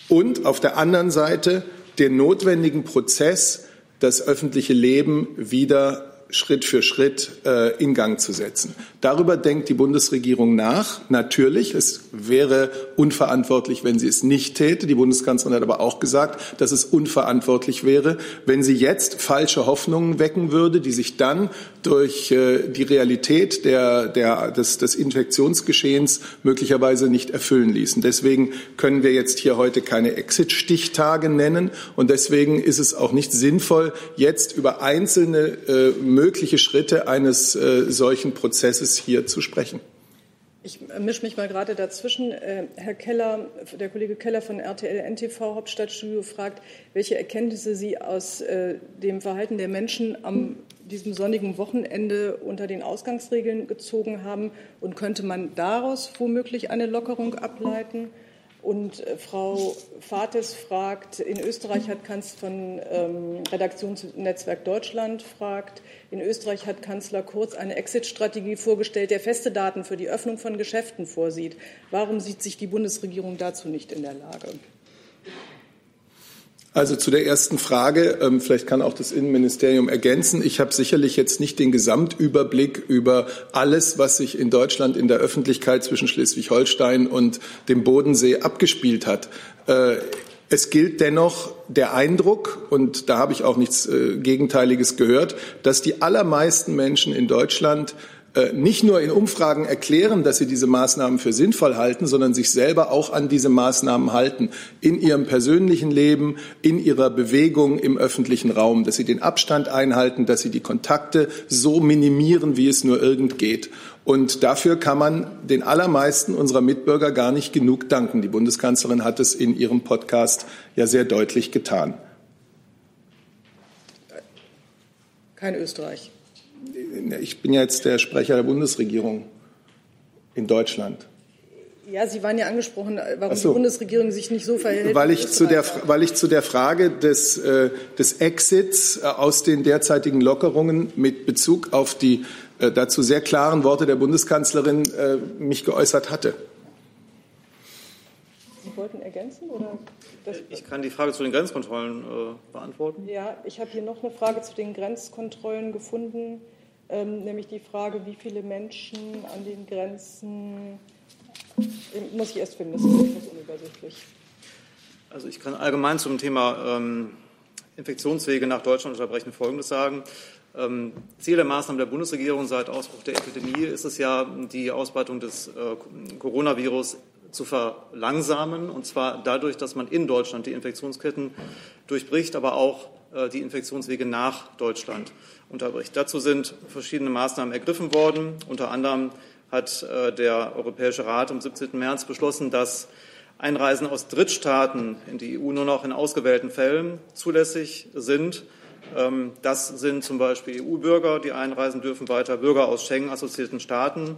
Und auf der anderen Seite den notwendigen Prozess, das öffentliche Leben wieder Schritt für Schritt äh, in Gang zu setzen. Darüber denkt die Bundesregierung nach. Natürlich, es wäre unverantwortlich, wenn sie es nicht täte. Die Bundeskanzlerin hat aber auch gesagt, dass es unverantwortlich wäre, wenn sie jetzt falsche Hoffnungen wecken würde, die sich dann durch äh, die Realität der, der, des, des Infektionsgeschehens möglicherweise nicht erfüllen ließen. Deswegen können wir jetzt hier heute keine Exit-Stichtage nennen und deswegen ist es auch nicht sinnvoll, jetzt über einzelne äh, mögliche Schritte eines äh, solchen Prozesses hier zu sprechen. Ich mische mich mal gerade dazwischen. Äh, Herr Keller, der Kollege Keller von RTL NTV Hauptstadtstudio fragt, welche Erkenntnisse Sie aus äh, dem Verhalten der Menschen am diesem sonnigen Wochenende unter den Ausgangsregeln gezogen haben und könnte man daraus womöglich eine Lockerung ableiten? Und äh, Frau Fates fragt, in Österreich hat Kanzler von ähm, Redaktionsnetzwerk Deutschland fragt, in Österreich hat Kanzler Kurz eine Exit-Strategie vorgestellt, der feste Daten für die Öffnung von Geschäften vorsieht. Warum sieht sich die Bundesregierung dazu nicht in der Lage? Also zu der ersten Frage, ähm, vielleicht kann auch das Innenministerium ergänzen. Ich habe sicherlich jetzt nicht den Gesamtüberblick über alles, was sich in Deutschland in der Öffentlichkeit zwischen Schleswig-Holstein und dem Bodensee abgespielt hat. Äh, es gilt dennoch der Eindruck, und da habe ich auch nichts äh, Gegenteiliges gehört, dass die allermeisten Menschen in Deutschland nicht nur in Umfragen erklären, dass sie diese Maßnahmen für sinnvoll halten, sondern sich selber auch an diese Maßnahmen halten in ihrem persönlichen Leben, in ihrer Bewegung im öffentlichen Raum, dass sie den Abstand einhalten, dass sie die Kontakte so minimieren, wie es nur irgend geht. Und dafür kann man den allermeisten unserer Mitbürger gar nicht genug danken. Die Bundeskanzlerin hat es in ihrem Podcast ja sehr deutlich getan. Kein Österreich ich bin ja jetzt der Sprecher der Bundesregierung in Deutschland. Ja, Sie waren ja angesprochen, warum so. die Bundesregierung sich nicht so verhält. Weil ich, zu der, weil ich zu der Frage des, äh, des Exits äh, aus den derzeitigen Lockerungen mit Bezug auf die äh, dazu sehr klaren Worte der Bundeskanzlerin äh, mich geäußert hatte. Sie wollten ergänzen? Oder ich kann die Frage zu den Grenzkontrollen äh, beantworten. Ja, ich habe hier noch eine Frage zu den Grenzkontrollen gefunden ähm, nämlich die Frage, wie viele Menschen an den Grenzen, äh, muss ich erst finden, das ist etwas unübersichtlich. Also ich kann allgemein zum Thema ähm, Infektionswege nach Deutschland unterbrechen Folgendes sagen. Ähm, Ziel der Maßnahmen der Bundesregierung seit Ausbruch der Epidemie ist es ja, die Ausbreitung des äh, Coronavirus zu verlangsamen, und zwar dadurch, dass man in Deutschland die Infektionsketten durchbricht, aber auch die Infektionswege nach Deutschland unterbricht. Dazu sind verschiedene Maßnahmen ergriffen worden. Unter anderem hat äh, der Europäische Rat am 17. März beschlossen, dass Einreisen aus Drittstaaten in die EU nur noch in ausgewählten Fällen zulässig sind. Ähm, das sind zum Beispiel EU-Bürger, die einreisen dürfen, weiter Bürger aus Schengen-assoziierten Staaten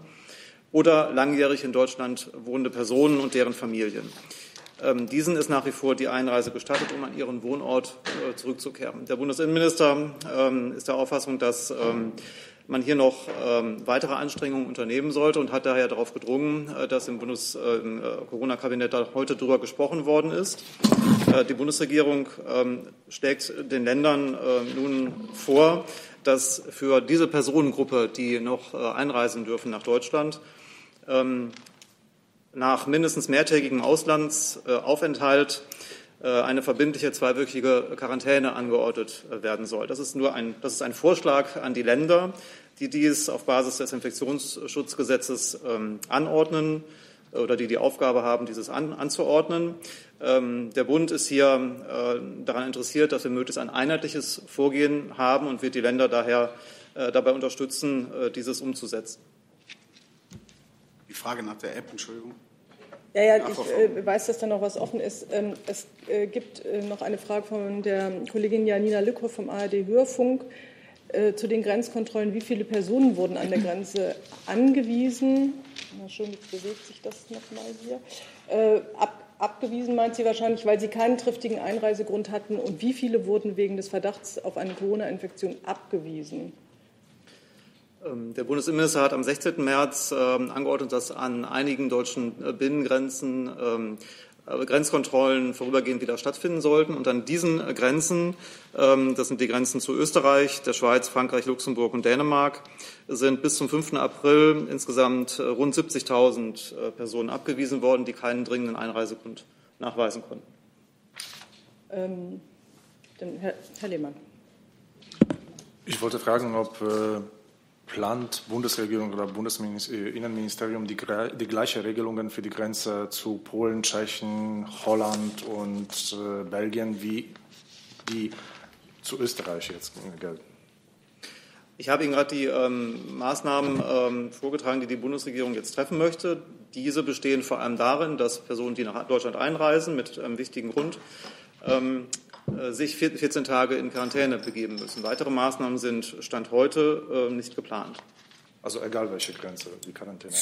oder langjährig in Deutschland wohnende Personen und deren Familien. Ähm, diesen ist nach wie vor die Einreise gestattet, um an ihren Wohnort äh, zurückzukehren. Der Bundesinnenminister ähm, ist der Auffassung, dass ähm, man hier noch weitere Anstrengungen unternehmen sollte und hat daher darauf gedrungen, äh, dass im Bundes-Corona-Kabinett äh, heute darüber gesprochen worden ist. Die Bundesregierung schlägt den Ländern nun vor, dass für diese Personengruppe, die noch einreisen dürfen nach Deutschland, nach mindestens mehrtägigem Auslandsaufenthalt äh, eine verbindliche zweiwöchige Quarantäne angeordnet äh, werden soll. Das ist nur ein, das ist ein Vorschlag an die Länder, die dies auf Basis des Infektionsschutzgesetzes ähm, anordnen äh, oder die die Aufgabe haben, dieses an, anzuordnen. Ähm, der Bund ist hier daran interessiert, dass wir möglichst ein einheitliches Vorgehen haben und wird die Länder daher dabei unterstützen, dieses umzusetzen. Die Frage nach der App, Entschuldigung. Ja, ja, ich äh, weiß, dass da noch was offen ist. Ähm, es äh, gibt äh, noch eine Frage von der Kollegin Janina Lückhoff vom ARD Hörfunk äh, zu den Grenzkontrollen. Wie viele Personen wurden an der Grenze angewiesen? Na schön, jetzt bewegt sich das nochmal hier. Äh, ab, abgewiesen meint sie wahrscheinlich, weil sie keinen triftigen Einreisegrund hatten. Und wie viele wurden wegen des Verdachts auf eine Corona-Infektion abgewiesen? Ähm, der Bundesinnenminister hat am 16. März ähm, angeordnet, dass an einigen deutschen äh, Binnengrenzen ähm, äh, Grenzkontrollen vorübergehend wieder stattfinden sollten. Und an diesen äh, Grenzen, das sind die Grenzen zu Österreich, der Schweiz, Frankreich, Luxemburg und Dänemark, sind bis zum 5. April insgesamt rund 70.000 Personen abgewiesen worden, die keinen dringenden Einreisegrund nachweisen konnten. Ähm, Herr, Herr Lehmann. Ich wollte fragen, ob plant Bundesregierung oder Bundesinnenministerium die, die gleiche Regelungen für die Grenze zu Polen, Tschechien, Holland und äh, Belgien wie die zu Österreich jetzt gelten? Ich habe Ihnen gerade die ähm, Maßnahmen ähm, vorgetragen, die die Bundesregierung jetzt treffen möchte. Diese bestehen vor allem darin, dass Personen, die nach Deutschland einreisen, mit einem wichtigen Grund, ähm, äh, sich 14 Tage in Quarantäne begeben müssen. Weitere Maßnahmen sind Stand heute äh, nicht geplant. Also egal welche Grenze, die Quarantäne.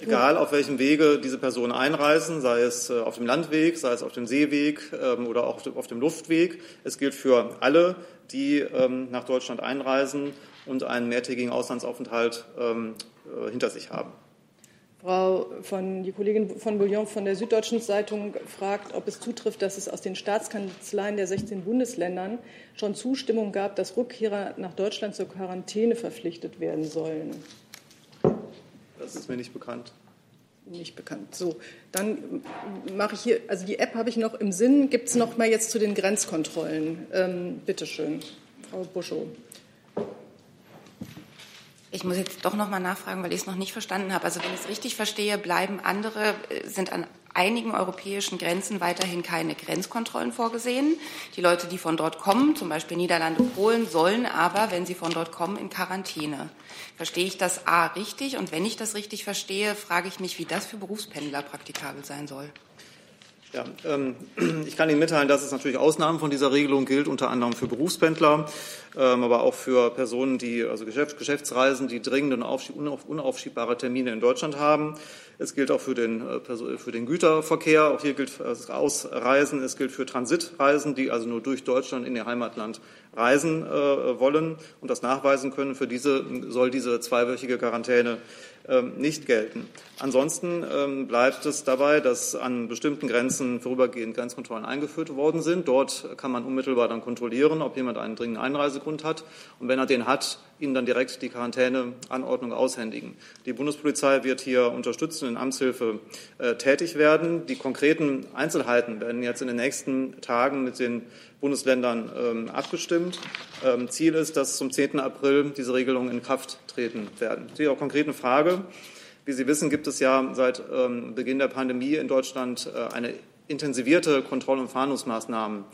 Egal auf welchem Wege diese Personen einreisen, sei es äh, auf dem Landweg, sei es auf dem Seeweg ähm, oder auch auf dem Luftweg. Es gilt für alle, die ähm, nach Deutschland einreisen und einen mehrtägigen Auslandsaufenthalt ähm, äh, hinter sich haben. Frau von, die Kollegin von Bouillon von der Süddeutschen Zeitung fragt, ob es zutrifft, dass es aus den Staatskanzleien der 16 Bundesländern schon Zustimmung gab, dass Rückkehrer nach Deutschland zur Quarantäne verpflichtet werden sollen. Das ist mir nicht bekannt. Nicht bekannt. So, dann mache ich hier, also die App habe ich noch im Sinn. Gibt es noch mal jetzt zu den Grenzkontrollen? Ähm, Bitte schön, Frau Buschow. Ich muss jetzt doch noch mal nachfragen, weil ich es noch nicht verstanden habe. Also wenn ich es richtig verstehe, bleiben andere, äh, sind an einigen europäischen Grenzen weiterhin keine Grenzkontrollen vorgesehen. Die Leute, die von dort kommen, zum Beispiel Niederlande, Polen, sollen aber, wenn sie von dort kommen, in Quarantäne. Verstehe ich das A richtig? Und wenn ich das richtig verstehe, frage ich mich, wie das für Berufspendler praktikabel sein soll. Ja, ähm, ich kann Ihnen mitteilen, dass es natürlich Ausnahmen von dieser Regelung gilt, unter anderem für Berufspendler, ähm, aber auch für Personen, die also Geschäfts Geschäftsreisen, die dringende und unaufschiebbare Termine in Deutschland haben. Es gilt auch für den, äh, für den Güterverkehr. Auch hier gilt das Ausreisen. Es gilt für Transitreisen, die also nur durch Deutschland in ihr Heimatland reisen äh, wollen und das nachweisen können. Für diese soll diese zweiwöchige Quarantäne nicht gelten. Ansonsten ähm, bleibt es dabei, dass an bestimmten Grenzen vorübergehend Grenzkontrollen eingeführt worden sind. Dort kann man unmittelbar dann kontrollieren, ob jemand einen dringenden Einreisegrund hat. Und wenn er den hat, ihnen dann direkt die Quarantäneanordnung aushändigen. Die Bundespolizei wird hier unterstützen in Amtshilfe äh, tätig werden. Die konkreten Einzelheiten werden jetzt in den nächsten Tagen mit den Bundesländern ähm, abgestimmt. Ähm, Ziel ist, dass zum 10. April diese Regelungen in Kraft treten werden. Zu Ihrer konkreten Frage. Wie Sie wissen, gibt es ja seit ähm, Beginn der Pandemie in Deutschland äh, eine intensivierte Kontroll- und Fahndungsmaßnahmen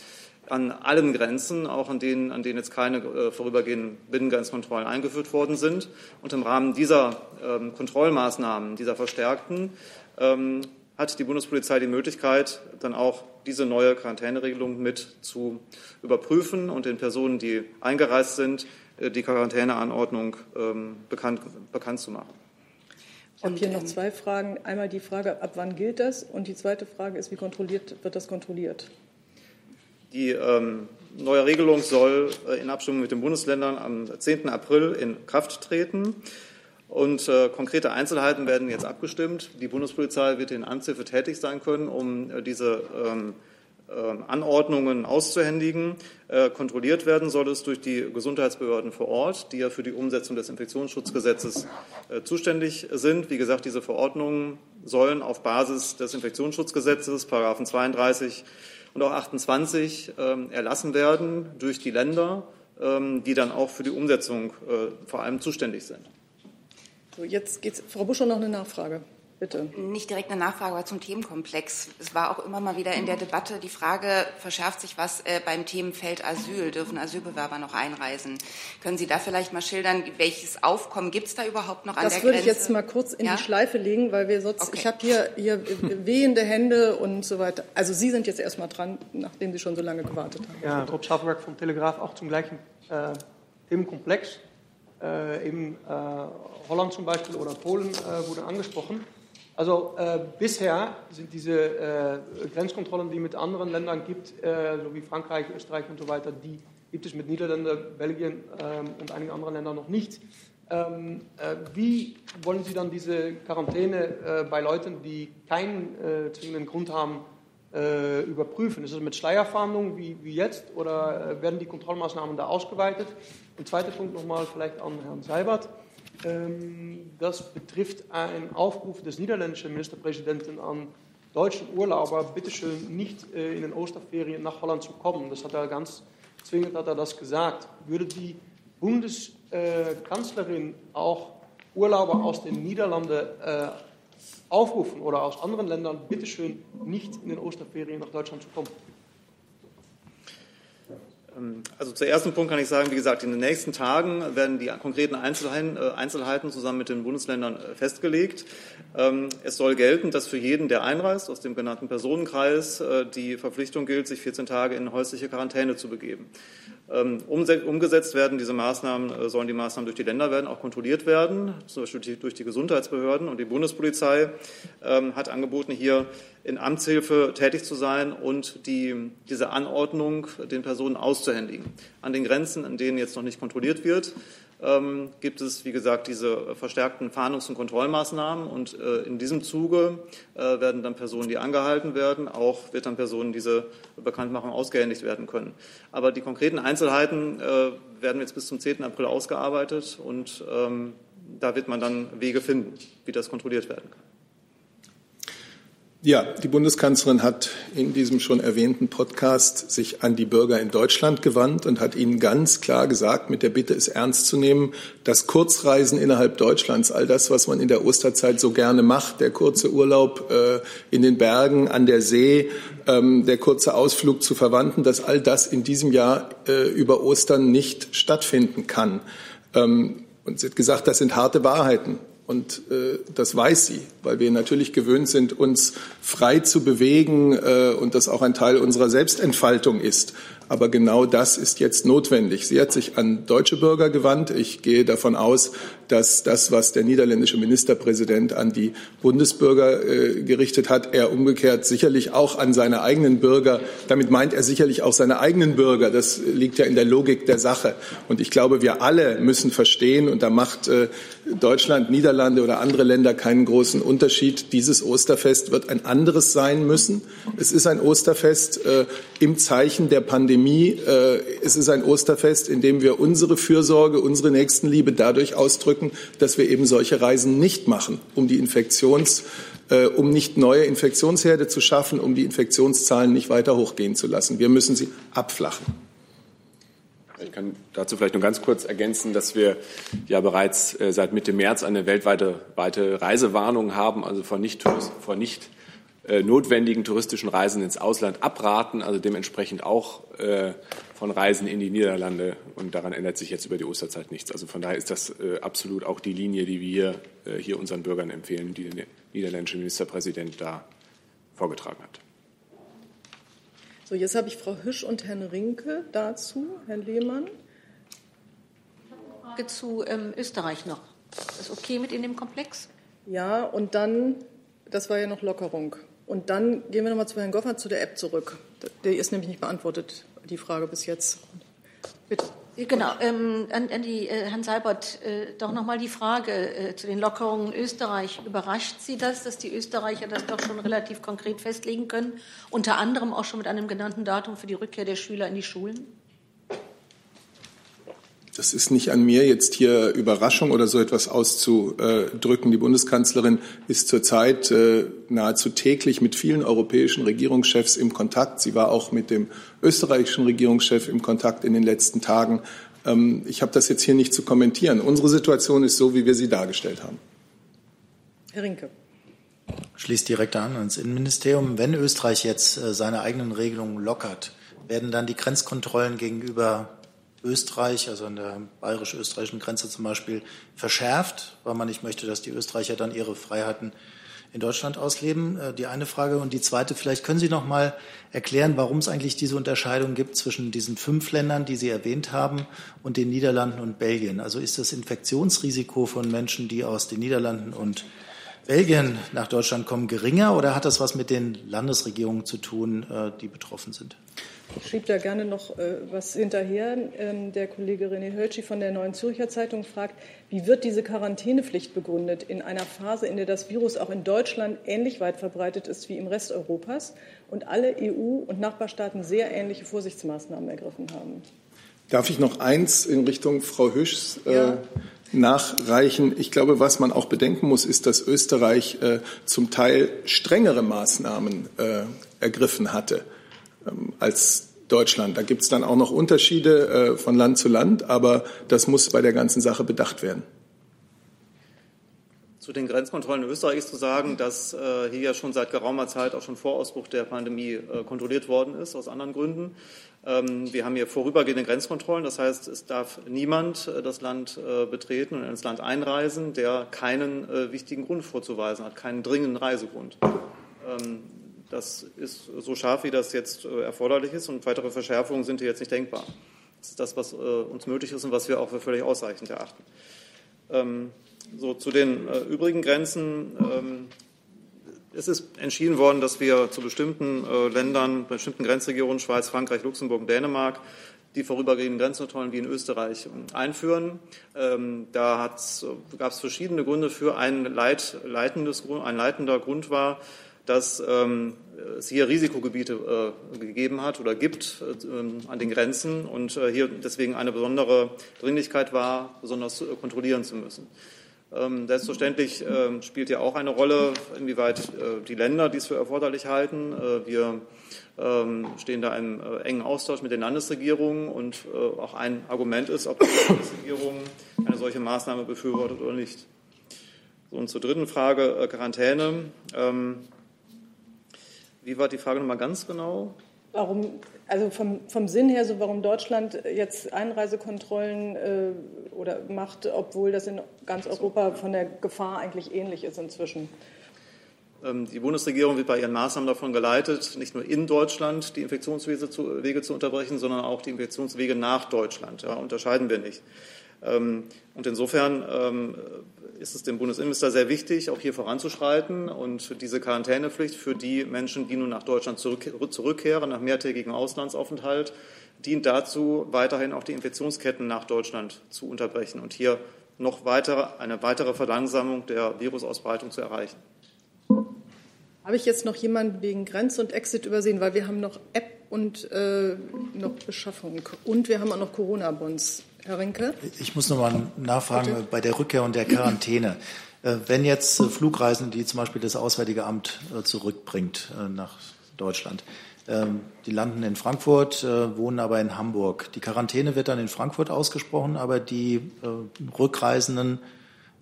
an allen Grenzen, auch an denen, an denen jetzt keine äh, vorübergehenden Binnengrenzkontrollen eingeführt worden sind. Und im Rahmen dieser ähm, Kontrollmaßnahmen, dieser verstärkten, ähm, hat die Bundespolizei die Möglichkeit, dann auch diese neue Quarantäneregelung mit zu überprüfen und den Personen, die eingereist sind, äh, die Quarantäneanordnung ähm, bekannt, bekannt zu machen. Ich habe hier noch zwei Fragen. Einmal die Frage, ab wann gilt das? Und die zweite Frage ist, wie kontrolliert, wird das kontrolliert? Die ähm, neue Regelung soll äh, in Abstimmung mit den Bundesländern am 10. April in Kraft treten. Und äh, konkrete Einzelheiten werden jetzt abgestimmt. Die Bundespolizei wird in Amtshilfe tätig sein können, um äh, diese ähm, äh, Anordnungen auszuhändigen. Äh, kontrolliert werden soll es durch die Gesundheitsbehörden vor Ort, die ja für die Umsetzung des Infektionsschutzgesetzes äh, zuständig sind. Wie gesagt, diese Verordnungen sollen auf Basis des Infektionsschutzgesetzes, Paragraphen 32 und auch 28, ähm, erlassen werden durch die Länder, ähm, die dann auch für die Umsetzung äh, vor allem zuständig sind. So, jetzt geht's. Frau Buschow noch eine Nachfrage. Bitte. Nicht direkt eine Nachfrage, aber zum Themenkomplex. Es war auch immer mal wieder in der Debatte die Frage, verschärft sich was äh, beim Themenfeld Asyl? Dürfen Asylbewerber noch einreisen? Können Sie da vielleicht mal schildern, welches Aufkommen gibt es da überhaupt noch an das der Grenze? Das würde ich jetzt mal kurz in ja? die Schleife legen, weil wir sonst, okay. ich habe hier, hier wehende Hände und so weiter. Also Sie sind jetzt erst mal dran, nachdem Sie schon so lange gewartet haben. Ja, Rob Schaffberg vom Telegraph, auch zum gleichen äh, Themenkomplex. Äh, eben äh, Holland zum Beispiel oder Polen äh, wurde angesprochen. Also äh, bisher sind diese äh, Grenzkontrollen, die mit anderen Ländern gibt, äh, so wie Frankreich, Österreich und so weiter, die gibt es mit Niederlanden, Belgien ähm, und einigen anderen Ländern noch nicht. Ähm, wie wollen Sie dann diese Quarantäne bei Leuten, die keinen zwingenden Grund haben, überprüfen? Ist es mit Schleierfahndung wie, wie jetzt oder werden die Kontrollmaßnahmen da ausgeweitet? Und zweiter Punkt nochmal vielleicht an Herrn Seibert. Ähm, das betrifft einen Aufruf des niederländischen Ministerpräsidenten an deutschen Urlauber, bitteschön nicht äh, in den Osterferien nach Holland zu kommen. Das hat er ganz zwingend hat er das gesagt. Würde die Bundeskanzlerin auch Urlauber aus den Niederlanden äh, aufrufen oder aus anderen Ländern, bitteschön nicht in den Osterferien nach Deutschland zu kommen? Ähm, also zur ersten Punkt kann ich sagen, wie gesagt, in den nächsten Tagen werden die konkreten Einzelheiten, äh, zusammen mit den Bundesländern äh, festgelegt. Ähm, es soll gelten, dass für jeden, der einreist aus dem genannten Personenkreis, äh, die Verpflichtung gilt, sich 14 Tage in häusliche Quarantäne zu begeben. Ähm, umgesetzt werden diese Maßnahmen, sollen die Maßnahmen durch die Länder werden, auch kontrolliert werden, zum Beispiel durch die Gesundheitsbehörden. Und die Bundespolizei hat angeboten, hier in Amtshilfe tätig zu sein und die, diese Anordnung den Personen auszuhändigen. An den Grenzen, an denen jetzt noch nicht kontrolliert wird, ähm, gibt es, wie gesagt, diese verstärkten Fahndungs- und Kontrollmaßnahmen. Und äh, in diesem Zuge äh, werden dann Personen, die angehalten werden, auch wird dann Personen diese Bekanntmachung ausgehändigt werden können. Aber die konkreten Einzelheiten äh, werden jetzt bis zum 10. April ausgearbeitet und ähm, da wird man dann Wege finden, wie das kontrolliert werden kann. Ja, die Bundeskanzlerin hat in diesem schon erwähnten Podcast sich an die Bürger in Deutschland gewandt und hat ihnen ganz klar gesagt, mit der Bitte, es ernst zu nehmen, dass Kurzreisen innerhalb Deutschlands, all das, was man in der Osterzeit so gerne macht, der kurze Urlaub äh, in den Bergen, an der See, ähm, der kurze Ausflug zu Verwandten, dass all das in diesem Jahr äh, über Ostern nicht stattfinden kann. Ähm, und sie hat gesagt, das sind harte Wahrheiten. Und äh, das weiß sie, weil wir natürlich gewöhnt sind, uns frei zu bewegen äh, und das auch ein Teil unserer Selbstentfaltung ist. Aber genau das ist jetzt notwendig. Sie hat sich an deutsche Bürger gewandt. Ich gehe davon aus, dass das, was der niederländische Ministerpräsident an die Bundesbürger äh, gerichtet hat, er umgekehrt sicherlich auch an seine eigenen Bürger, damit meint er sicherlich auch seine eigenen Bürger. Das liegt ja in der Logik der Sache. Und ich glaube, wir alle müssen verstehen, und da macht äh, Deutschland, Niederlande oder andere Länder keinen großen Unterschied. Dieses Osterfest wird ein anderes sein müssen. Es ist ein Osterfest äh, im Zeichen der Pandemie. Pandemie. Äh, es ist ein Osterfest, in dem wir unsere Fürsorge, unsere Nächstenliebe dadurch ausdrücken, dass wir eben solche Reisen nicht machen, um die Infektions äh, um nicht neue Infektionsherde zu schaffen, um die Infektionszahlen nicht weiter hochgehen zu lassen. Wir müssen sie abflachen. Ich kann dazu vielleicht nur ganz kurz ergänzen, dass wir ja bereits äh, seit Mitte März eine weltweite weite Reisewarnung haben, also vor nicht, vor nicht notwendigen touristischen Reisen ins Ausland abraten, also dementsprechend auch äh, von Reisen in die Niederlande. Und daran ändert sich jetzt über die Osterzeit nichts. Also von daher ist das äh, absolut auch die Linie, die wir hier, äh, unseren Bürgern empfehlen, die der niederländische Ministerpräsident da vorgetragen hat. So, jetzt habe ich Frau Hüsch und Herrn Rinke dazu. Herrn Lehmann. Frage zu ähm, Österreich noch. Ist das okay mit in dem Komplex? Ja, und dann, das war ja noch Lockerung. Und dann gehen wir nochmal zu Herrn Goffert zu der App zurück. Der ist nämlich nicht beantwortet, die Frage bis jetzt. Bitte. Genau, ähm, an, an die, äh, Herrn Seibert, äh, doch nochmal die Frage äh, zu den Lockerungen Österreich. Überrascht Sie das, dass die Österreicher das doch schon relativ konkret festlegen können, unter anderem auch schon mit einem genannten Datum für die Rückkehr der Schüler in die Schulen? Das ist nicht an mir, jetzt hier Überraschung oder so etwas auszudrücken. Die Bundeskanzlerin ist zurzeit äh, nahezu täglich mit vielen europäischen Regierungschefs im Kontakt. Sie war auch mit dem österreichischen Regierungschef im Kontakt in den letzten Tagen. Ähm, ich habe das jetzt hier nicht zu kommentieren. Unsere Situation ist so, wie wir sie dargestellt haben. Herr Rinke. Schließt direkt an ans Innenministerium. Wenn Österreich jetzt äh, seine eigenen Regelungen lockert, werden dann die Grenzkontrollen gegenüber Österreich, also an der bayerisch-österreichischen Grenze zum Beispiel, verschärft, weil man nicht möchte, dass die Österreicher dann ihre Freiheiten in Deutschland ausleben. Äh, die eine Frage. Und die zweite, vielleicht können Sie noch mal erklären, warum es eigentlich diese Unterscheidung gibt zwischen diesen fünf Ländern, die Sie erwähnt haben, und den Niederlanden und Belgien. Also ist das Infektionsrisiko von Menschen, die aus den Niederlanden und Belgien nach Deutschland kommen, geringer oder hat das was mit den Landesregierungen zu tun, äh, die betroffen sind? Ich schrieb da gerne noch äh, was hinterher. Ähm, der Kollege René Hölschi von der Neuen Zürcher Zeitung fragt, wie wird diese Quarantänepflicht begründet in einer Phase, in der das Virus auch in Deutschland ähnlich weit verbreitet ist wie im Rest Europas und alle EU- und Nachbarstaaten sehr ähnliche Vorsichtsmaßnahmen ergriffen haben? Darf ich noch eins in Richtung Frau Hüschs äh, ja. nachreichen? Ich glaube, was man auch bedenken muss, ist, dass Österreich äh, zum Teil strengere Maßnahmen äh, ergriffen hatte als Deutschland. Da gibt es dann auch noch Unterschiede äh, von Land zu Land, aber das muss bei der ganzen Sache bedacht werden. Zu den Grenzkontrollen in Österreich ist zu sagen, dass äh, hier ja schon seit geraumer Zeit, auch schon vor Ausbruch der Pandemie, äh, kontrolliert worden ist, aus anderen Gründen. Ähm, wir haben hier vorübergehende Grenzkontrollen. Das heißt, es darf niemand äh, das Land äh, betreten und ins Land einreisen, der keinen äh, wichtigen Grund vorzuweisen hat, keinen dringenden Reisegrund. Ähm, das ist so scharf, wie das jetzt äh, erforderlich ist und weitere Verschärfungen sind hier jetzt nicht denkbar. Das ist das, was uns möglich ist und was wir auch für völlig ausreichend erachten. Ähm, so zu den äh, übrigen Grenzen. Ähm, es ist entschieden worden, dass wir zu bestimmten äh, Ländern, bestimmten Grenzregionen, Schweiz, Frankreich, Luxemburg, Dänemark, die vorübergehenden Grenzkontrollen wie in Österreich einführen. Ähm, da gab es verschiedene Gründe für. Ein, Leit, leitendes, ein leitender Grund war, dass ähm, es hier Risikogebiete äh, gegeben hat oder gibt äh, an den Grenzen und äh, hier deswegen eine besondere Dringlichkeit war, besonders kontrollieren zu müssen. Ähm, selbstverständlich ähm, spielt ja auch eine Rolle, inwieweit äh, die Länder dies für erforderlich halten. Äh, wir ähm, stehen da im äh, engen Austausch mit den Landesregierungen und auch ein Argument ist, ob die Landesregierung eine solche Maßnahme befürwortet oder nicht. und zur dritten Frage, Quarantäne. Wie war die Frage nochmal ganz genau? Warum, also vom, vom Sinn her, so warum Deutschland jetzt Einreisekontrollen äh, oder macht, obwohl das in ganz Europa von der Gefahr eigentlich ähnlich ist inzwischen. Ähm, die Bundesregierung wird bei ihren Maßnahmen davon geleitet, nicht nur in Deutschland die Infektionswege zu, Wege zu unterbrechen, sondern auch die Infektionswege nach Deutschland. Ja, unterscheiden wir nicht. Ähm, und insofern ähm, ist es dem Bundesinnenminister sehr wichtig, auch hier voranzuschreiten und diese Quarantänepflicht für die Menschen, die nun nach Deutschland zurück, zurückkehren, nach mehrtägigem Auslandsaufenthalt, dient dazu, weiterhin auch die Infektionsketten nach Deutschland zu unterbrechen und hier noch weitere, eine weitere Verlangsamung der Virusausbreitung zu erreichen. Habe ich jetzt noch jemanden wegen Grenz und Exit übersehen, weil wir haben noch App und äh, noch Beschaffung und wir haben auch noch Corona-Bonds. Herr Rinke? Ich muss noch mal nachfragen Bitte? bei der Rückkehr und der Quarantäne. Äh, wenn jetzt äh, Flugreisende, die zum Beispiel das Auswärtige Amt äh, zurückbringt nach Deutschland, ähm, die landen in Frankfurt, wohnen aber in Hamburg. Die Quarantäne wird dann in Frankfurt ausgesprochen, aber die Rückreisenden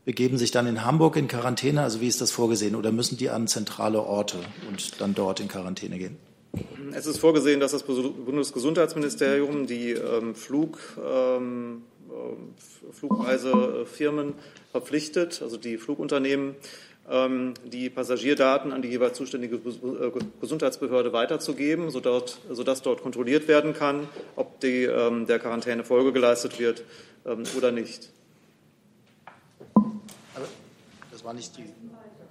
begeben sich dann in Hamburg in Quarantäne. Also wie ist das vorgesehen? Oder müssen die an zentrale Orte und dann dort in Quarantäne gehen? Es ist vorgesehen, dass das Bundesgesundheitsministerium die ähm, Flug, ähm, äh, Flugreisefirmen verpflichtet, also die Flugunternehmen, ähm, die Passagierdaten an die jeweils zuständige äh, Gesundheitsbehörde weiterzugeben, sodass, sodass dort kontrolliert werden kann, ob die, ähm, der Quarantäne Folge geleistet wird ähm, oder nicht. Das war nicht die,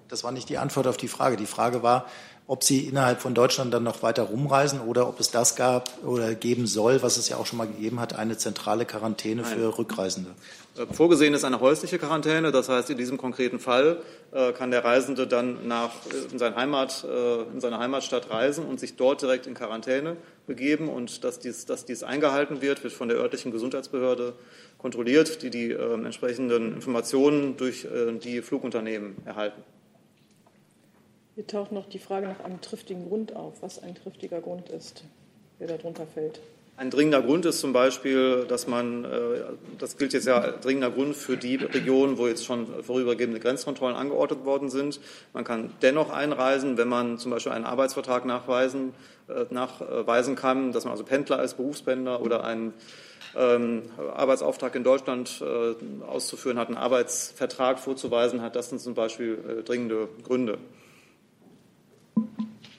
das war nicht die Antwort auf die Frage. Die Frage war, ob sie innerhalb von Deutschland dann noch weiter rumreisen oder ob es das gab oder geben soll, was es ja auch schon mal gegeben hat, eine zentrale Quarantäne Nein. für Rückreisende. Äh, vorgesehen ist eine häusliche Quarantäne. Das heißt, in diesem konkreten Fall äh, kann der Reisende dann nach, äh, in, seine Heimat, in seine Heimatstadt reisen und sich dort direkt in Quarantäne begeben. Und dass dies, dass dies eingehalten wird, wird von der örtlichen Gesundheitsbehörde kontrolliert, die die äh, entsprechenden Informationen durch die Flugunternehmen erhalten. Hier taucht noch die Frage nach einem triftigen Grund auf, was ein triftiger Grund ist, der darunter fällt. Ein dringender Grund ist zum Beispiel, dass man, äh, das gilt jetzt ja als dringender Grund für die Regionen, wo jetzt schon vorübergehende Grenzkontrollen angeordnet worden sind. Man kann dennoch einreisen, wenn man zum Beispiel einen Arbeitsvertrag nachweisen, äh, nachweisen kann, dass man also Pendler ist, Berufspendler oder einen ähm, Arbeitsauftrag in Deutschland äh, auszuführen hat, einen Arbeitsvertrag vorzuweisen hat. Das sind zum Beispiel dringende Gründe.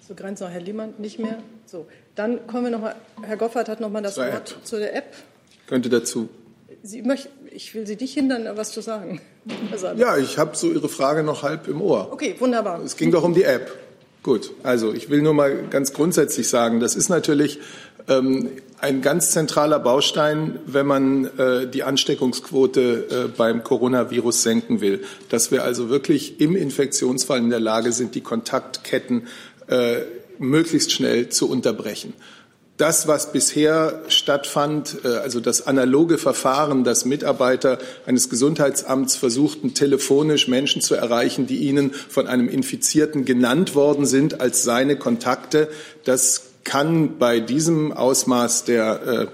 Zur Grenze, Herr Liemann nicht mehr. So, dann kommen wir noch mal. Herr Goffert hat noch mal das Zur Wort App. zu der App. Könnte dazu. Sie möchten, ich will Sie nicht hindern, was zu sagen. Also, ja, ich habe so Ihre Frage noch halb im Ohr. Okay, wunderbar. Es ging doch um die App. Gut, also ich will nur mal ganz grundsätzlich sagen, das ist natürlich ähm, ein ganz zentraler Baustein, wenn man äh, die Ansteckungsquote äh, beim Coronavirus senken will. Dass wir also wirklich im Infektionsfall in der Lage sind, die Kontaktketten äh, möglichst schnell zu unterbrechen. Das, was bisher stattfand, äh, also das analoge Verfahren, dass Mitarbeiter eines Gesundheitsamts versuchten, telefonisch Menschen zu erreichen, die ihnen von einem Infizierten genannt worden sind als seine Kontakte, das kann bei diesem Ausmaß der äh,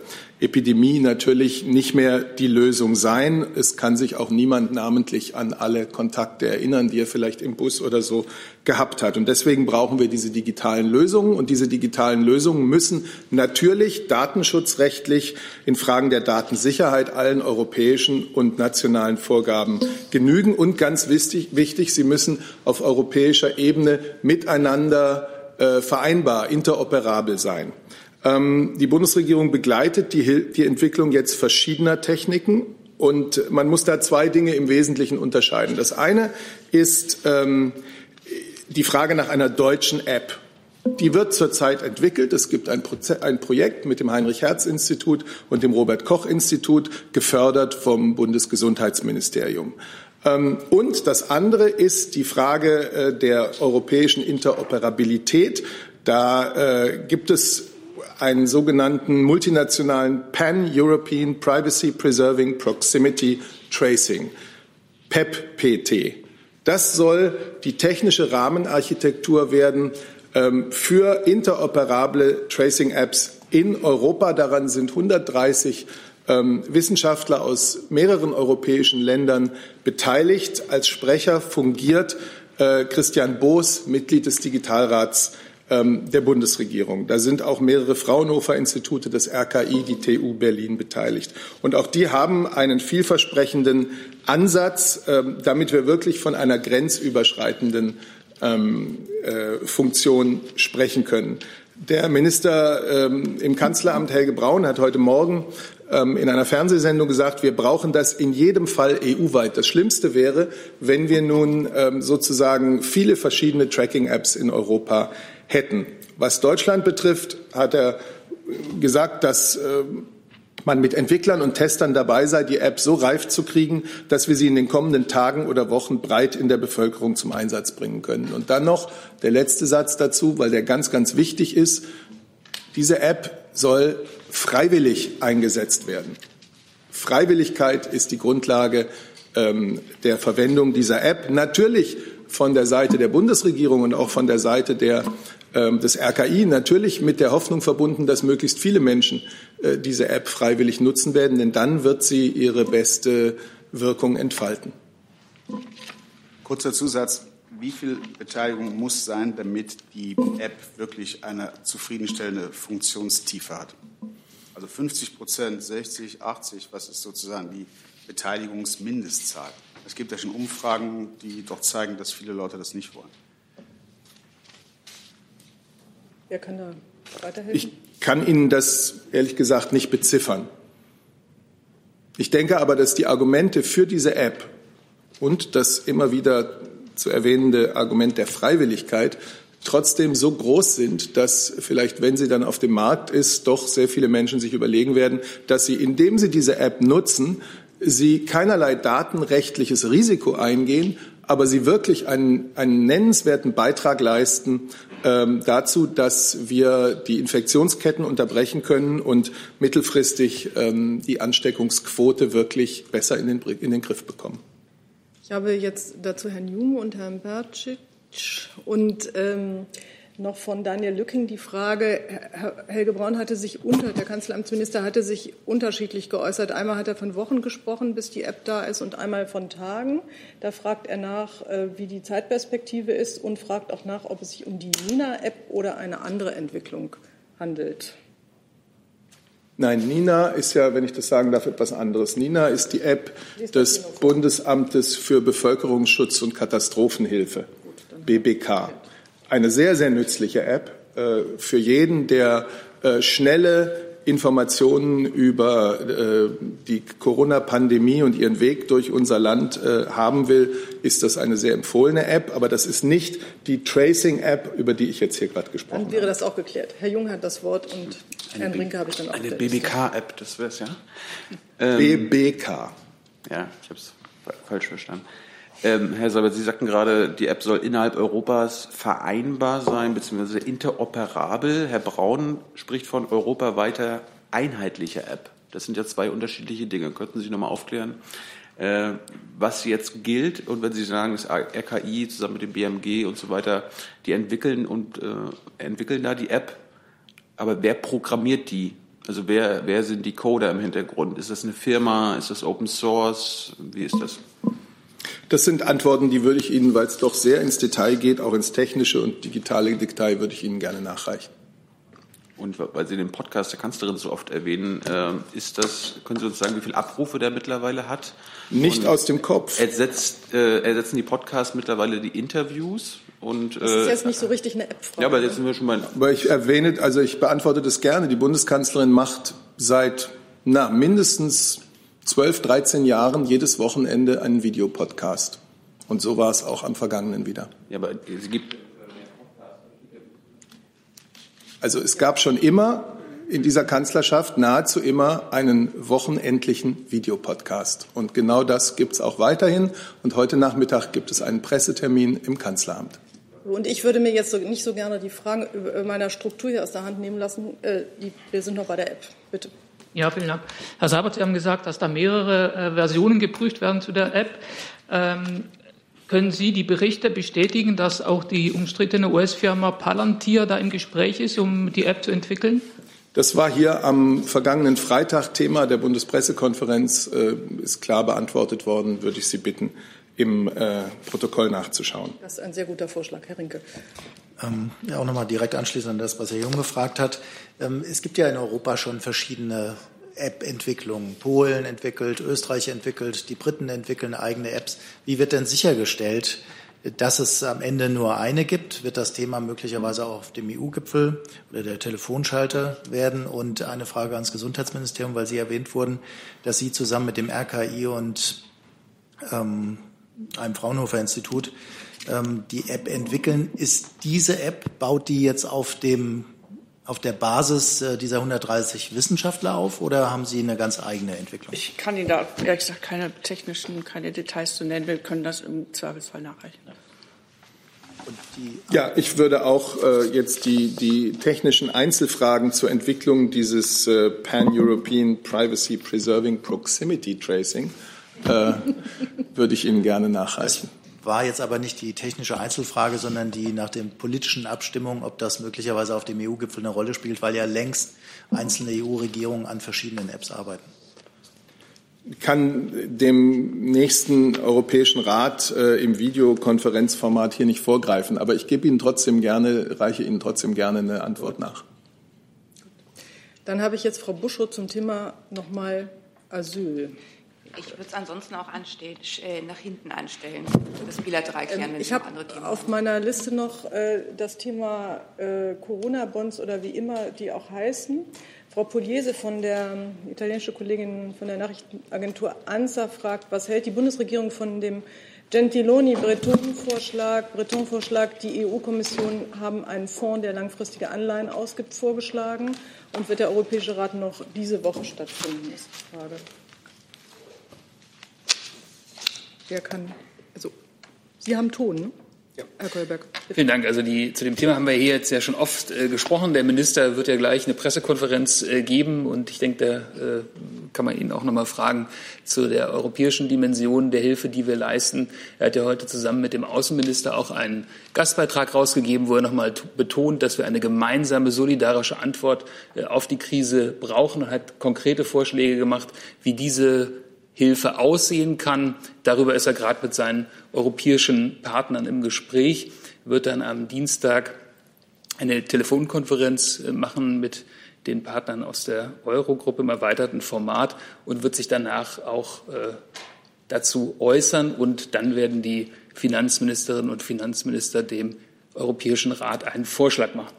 Epidemie natürlich nicht mehr die Lösung sein. Es kann sich auch niemand namentlich an alle Kontakte erinnern, die er vielleicht im Bus oder so gehabt hat. Und deswegen brauchen wir diese digitalen Lösungen. Und diese digitalen Lösungen müssen natürlich datenschutzrechtlich in Fragen der Datensicherheit allen europäischen und nationalen Vorgaben genügen. Und ganz wichtig, wichtig sie müssen auf europäischer Ebene miteinander äh, vereinbar, interoperabel sein. Ähm, die Bundesregierung begleitet die, die Entwicklung jetzt verschiedener Techniken. Und man muss da zwei Dinge im Wesentlichen unterscheiden. Das eine ist ähm, die Frage nach einer deutschen App. Die wird zurzeit entwickelt. Es gibt ein, ein Projekt mit dem Heinrich-Herz-Institut und dem Robert-Koch-Institut, gefördert vom Bundesgesundheitsministerium. Ähm, und das andere ist die Frage äh, der europäischen Interoperabilität. Da äh, gibt es einen sogenannten multinationalen Pan-European Privacy Preserving Proximity Tracing, PEP-PT. Das soll die technische Rahmenarchitektur werden ähm, für interoperable Tracing-Apps in Europa. Daran sind 130 ähm, Wissenschaftler aus mehreren europäischen Ländern beteiligt. Als Sprecher fungiert äh, Christian Boos, Mitglied des Digitalrats der Bundesregierung. Da sind auch mehrere Fraunhofer-Institute des RKI, die TU Berlin beteiligt. Und auch die haben einen vielversprechenden Ansatz, ähm, damit wir wirklich von einer grenzüberschreitenden ähm, äh, Funktion sprechen können. Der Minister im Kanzleramt Helge Braun hat heute Morgen in einer Fernsehsendung gesagt, wir brauchen das in jedem Fall EU-weit. Das Schlimmste wäre, wenn wir nun sozusagen viele verschiedene Tracking-Apps in Europa hätten. Was Deutschland betrifft, hat er gesagt, dass äh, man mit Entwicklern und Testern dabei sei, die App so reif zu kriegen, dass wir sie in den kommenden Tagen oder Wochen breit in der Bevölkerung zum Einsatz bringen können. Und dann noch der letzte Satz dazu, weil der ganz, ganz wichtig ist. Diese App soll freiwillig eingesetzt werden. Freiwilligkeit ist die Grundlage ähm, der Verwendung dieser App. Natürlich von der Seite der Bundesregierung und auch von der Seite der ähm, des RKI natürlich mit der Hoffnung verbunden, dass möglichst viele Menschen äh, diese App freiwillig nutzen werden, denn dann wird sie ihre beste Wirkung entfalten. Kurzer Zusatz. Wie viel Beteiligung muss sein, damit die App wirklich eine zufriedenstellende Funktionstiefe hat? Also 50 Prozent, 60, 80, was ist sozusagen die Beteiligungsmindestzahl? Es gibt ja schon Umfragen, die doch zeigen, dass viele Leute das nicht wollen. Wer kann da weiterhelfen? Ich kann Ihnen das ehrlich gesagt nicht beziffern. Ich denke aber, dass die Argumente für diese App und das immer wieder zu erwähnende Argument der Freiwilligkeit trotzdem so groß sind, dass vielleicht, wenn sie dann auf dem Markt ist, doch sehr viele Menschen sich überlegen werden, dass sie, indem sie diese App nutzen, sie keinerlei datenrechtliches Risiko eingehen, aber sie wirklich einen, einen nennenswerten Beitrag leisten ähm, dazu, dass wir die Infektionsketten unterbrechen können und mittelfristig ähm, die Ansteckungsquote wirklich besser in den, in den Griff bekommen. Ich habe jetzt dazu Herrn Jung und Herrn Bercic und ähm, noch von Daniel Lücking die Frage, Helge Braun hatte sich unter, der Kanzleramtsminister hatte sich unterschiedlich geäußert. Einmal hat er von Wochen gesprochen, bis die App da ist, und einmal von Tagen. Da fragt er nach, äh, wie die Zeitperspektive ist und fragt auch nach, ob es sich um die Nina-App oder eine andere Entwicklung handelt. Nein, Nina ist ja, wenn ich das sagen darf, etwas anderes. Nina ist die App des Bundesamtes für Bevölkerungsschutz und Katastrophenhilfe, BBK eine sehr, sehr nützliche App äh, für jeden, der äh, schnelle Informationen über äh, die Corona-Pandemie und ihren Weg durch unser Land äh, haben will, ist das eine sehr empfohlene App. Aber das ist nicht die Tracing-App, über die ich jetzt hier gerade gesprochen habe. Dann wäre das auch geklärt. Herr Jung hat das Wort und eine Herrn Brinke habe ich dann auch. Eine BBK-App, das wäre es ja? Ähm, BBK. Ja, ich habe es falsch verstanden. Ähm, Herr Seibert, Sie sagten gerade, die App soll innerhalb Europas vereinbar sein bzw. interoperabel. Herr Braun spricht von europaweiter einheitlicher App. Das sind ja zwei unterschiedliche Dinge. Könnten Sie noch mal aufklären, äh, was jetzt gilt? Und wenn Sie sagen, das RKI zusammen mit dem BMG und so weiter, die entwickeln und äh, entwickeln da die App, aber wer programmiert die? Also wer, wer sind die Coder im Hintergrund? Ist das eine Firma? Ist das Open Source? Wie ist das? Das sind Antworten, die würde ich Ihnen, weil es doch sehr ins Detail geht, auch ins technische und digitale Detail, würde ich Ihnen gerne nachreichen. Und weil Sie den Podcast der Kanzlerin so oft erwähnen, äh, ist das, können Sie uns sagen, wie viele Abrufe der mittlerweile hat? Nicht und aus dem Kopf. Ersetzt, äh, ersetzen die Podcasts mittlerweile die Interviews? Und, das ist jetzt nicht so richtig eine App-Frage. Ja, aber jetzt sind wir schon mal. Aber ich erwähne, also ich beantworte das gerne. Die Bundeskanzlerin macht seit na, mindestens 12, 13 Jahren jedes Wochenende einen Videopodcast. Und so war es auch am vergangenen wieder. Ja, aber es gibt. Also es gab schon immer in dieser Kanzlerschaft nahezu immer einen wochenendlichen Videopodcast. Und genau das gibt es auch weiterhin. Und heute Nachmittag gibt es einen Pressetermin im Kanzleramt. Und ich würde mir jetzt so, nicht so gerne die Fragen meiner Struktur hier aus der Hand nehmen lassen. Äh, wir sind noch bei der App. Bitte. Ja, vielen Dank. Herr Seibert, Sie haben gesagt, dass da mehrere äh, Versionen geprüft werden zu der App. Ähm, können Sie die Berichte bestätigen, dass auch die umstrittene US-Firma Palantir da im Gespräch ist, um die App zu entwickeln? Das war hier am vergangenen Freitag Thema der Bundespressekonferenz, äh, ist klar beantwortet worden, würde ich Sie bitten, im äh, Protokoll nachzuschauen. Das ist ein sehr guter Vorschlag, Herr Rinke. Ähm, ja, auch nochmal direkt anschließend an das, was Herr Jung gefragt hat. Ähm, es gibt ja in Europa schon verschiedene App-Entwicklungen. Polen entwickelt, Österreich entwickelt, die Briten entwickeln eigene Apps. Wie wird denn sichergestellt, dass es am Ende nur eine gibt? Wird das Thema möglicherweise auch auf dem EU-Gipfel oder der Telefonschalter werden? Und eine Frage ans Gesundheitsministerium, weil Sie erwähnt wurden, dass Sie zusammen mit dem RKI und ähm, einem Fraunhofer-Institut ähm, die App entwickeln. Ist diese App, baut die jetzt auf dem auf der Basis äh, dieser 130 Wissenschaftler auf oder haben Sie eine ganz eigene Entwicklung? Ich kann Ihnen da ehrlich gesagt keine technischen, keine Details zu nennen. Wir können das im Zweifelsfall nachreichen. Ja, ich würde auch äh, jetzt die, die technischen Einzelfragen zur Entwicklung dieses äh, Pan-European Privacy Preserving Proximity Tracing äh, würde ich Ihnen gerne nachreichen war jetzt aber nicht die technische Einzelfrage, sondern die nach den politischen Abstimmungen, ob das möglicherweise auf dem EU-Gipfel eine Rolle spielt, weil ja längst einzelne EU-Regierungen an verschiedenen Apps arbeiten. Ich kann dem nächsten Europäischen Rat äh, im Videokonferenzformat hier nicht vorgreifen, aber ich gebe Ihnen trotzdem gerne, reiche Ihnen trotzdem gerne eine Antwort nach. Dann habe ich jetzt Frau Buschow zum Thema nochmal Asyl. Ich würde es ansonsten auch äh, nach hinten anstellen, das bilateral klären. Ähm, ich habe auf meiner Liste noch äh, das Thema äh, Corona-Bonds oder wie immer die auch heißen. Frau Pugliese von der ähm, italienischen Kollegin von der Nachrichtenagentur ANSA fragt, was hält die Bundesregierung von dem Gentiloni-Breton-Vorschlag? Breton-Vorschlag, die EU-Kommission haben einen Fonds, der langfristige Anleihen ausgibt, vorgeschlagen. Und wird der Europäische Rat noch diese Woche stattfinden, ist die Frage. Wer kann, also Sie haben Ton, ne? Ja. Herr Kolberg. Vielen Dank. Also die, zu dem Thema haben wir hier jetzt ja schon oft äh, gesprochen. Der Minister wird ja gleich eine Pressekonferenz äh, geben und ich denke, da äh, kann man ihn auch noch mal fragen zu der europäischen Dimension der Hilfe, die wir leisten. Er hat ja heute zusammen mit dem Außenminister auch einen Gastbeitrag rausgegeben, wo er noch mal betont, dass wir eine gemeinsame solidarische Antwort äh, auf die Krise brauchen und hat konkrete Vorschläge gemacht, wie diese Hilfe aussehen kann. Darüber ist er gerade mit seinen europäischen Partnern im Gespräch, wird dann am Dienstag eine Telefonkonferenz äh, machen mit den Partnern aus der Eurogruppe im erweiterten Format und wird sich danach auch äh, dazu äußern. Und dann werden die Finanzministerinnen und Finanzminister dem Europäischen Rat einen Vorschlag machen.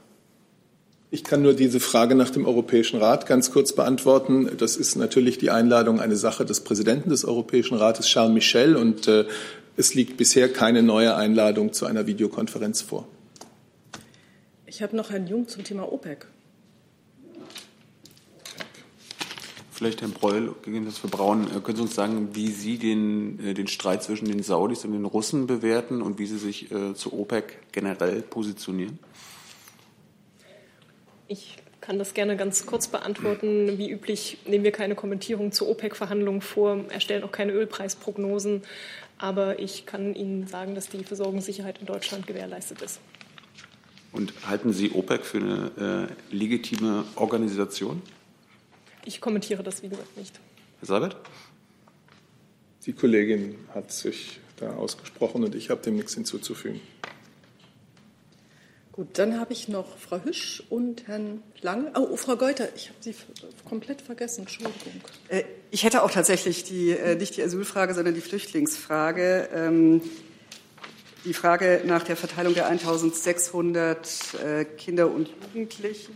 Ich kann nur diese Frage nach dem Europäischen Rat ganz kurz beantworten. Das ist natürlich die Einladung eine Sache des Präsidenten des Europäischen Rates, Charles Michel, und äh, es liegt bisher keine neue Einladung zu einer Videokonferenz vor. Ich habe noch Herrn Jung zum Thema OPEC. Vielleicht Herr Breul, gegebenenfalls für Braun, äh, können Sie uns sagen, wie Sie den, äh, den Streit zwischen den Saudis und den Russen bewerten und wie Sie sich äh, zu OPEC generell positionieren? Ich kann das gerne ganz kurz beantworten. Wie üblich nehmen wir keine Kommentierung zu OPEC-Verhandlungen vor, erstellen auch keine Ölpreisprognosen. Aber ich kann Ihnen sagen, dass die Versorgungssicherheit in Deutschland gewährleistet ist. Und halten Sie OPEC für eine äh, legitime Organisation? ich kommentiere das, wie gesagt, nicht. Herr Seibert? Die Kollegin hat sich da ausgesprochen und ich habe dem nichts hinzuzufügen. Gut, dann habe ich noch Frau Hüsch und Herrn Lang. Oh, Frau Geuter, ich habe Sie komplett vergessen. Entschuldigung. Äh, ich hätte auch tatsächlich die, äh, nicht die Asylfrage, sondern die Flüchtlingsfrage. Ähm, die Frage nach der Verteilung der 1600 äh, Kinder und Jugendlichen.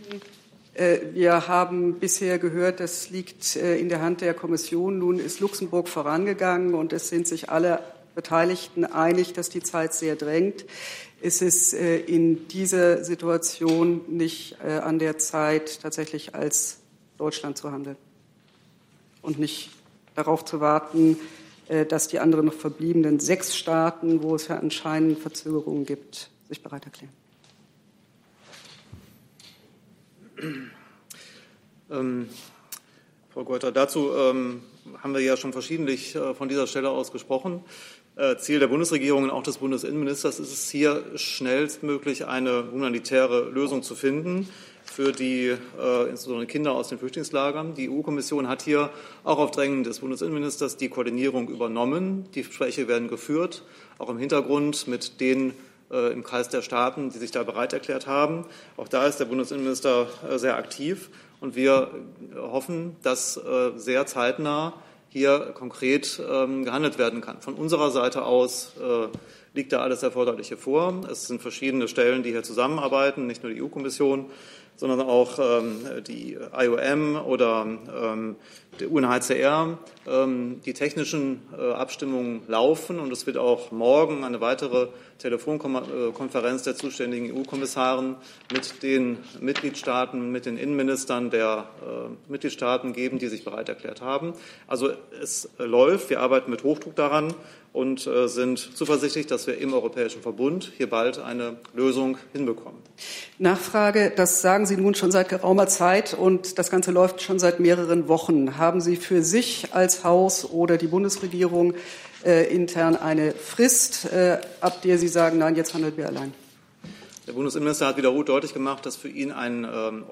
Wir haben bisher gehört, das liegt in der Hand der Kommission. Nun ist Luxemburg vorangegangen und es sind sich alle Beteiligten einig, dass die Zeit sehr drängt ist es äh, in dieser Situation nicht äh, an der Zeit, tatsächlich als Deutschland zu handeln und nicht darauf zu warten, äh, dass die anderen noch verbliebenen sechs Staaten, wo es ja anscheinend Verzögerungen gibt, sich bereit erklären. Ähm, Frau Geuter, dazu ähm, haben wir ja schon verschiedentlich äh, von dieser Stelle aus gesprochen. Äh, Ziel der Bundesregierung und auch des Bundesinnenministers ist es hier schnellstmöglich eine humanitäre Lösung zu finden für die äh, insbesondere Kinder aus den Flüchtlingslagern. Die EU-Kommission hat hier auch auf Drängen des Bundesinnenministers die Koordinierung übernommen. Die Gespräche werden geführt, auch im Hintergrund mit den äh, im Kreis der Staaten, die sich da bereit erklärt haben. Auch da ist der Bundesinnenminister äh, sehr aktiv und wir hoffen, dass äh, sehr zeitnah hier konkret ähm, gehandelt werden kann. Von unserer Seite aus äh, liegt da alles Erforderliche vor. Es sind verschiedene Stellen, die hier zusammenarbeiten, nicht nur die EU-Kommission, sondern auch ähm, die IOM oder ähm, der UNHCR. Ähm, die technischen äh, Abstimmungen laufen und es wird auch morgen eine weitere Telefonkonferenz der zuständigen EU-Kommissaren mit den Mitgliedstaaten, mit den Innenministern der äh, Mitgliedstaaten geben, die sich bereit erklärt haben. Also es läuft, wir arbeiten mit Hochdruck daran und äh, sind zuversichtlich, dass wir im Europäischen Verbund hier bald eine Lösung hinbekommen. Nachfrage, das sagen Sie nun schon seit geraumer Zeit und das Ganze läuft schon seit mehreren Wochen. Haben Sie für sich als Haus oder die Bundesregierung äh, intern eine Frist, äh, ab der Sie sagen, nein, jetzt handeln wir allein? Der Bundesinnenminister hat wiederholt deutlich gemacht, dass für ihn ein ähm,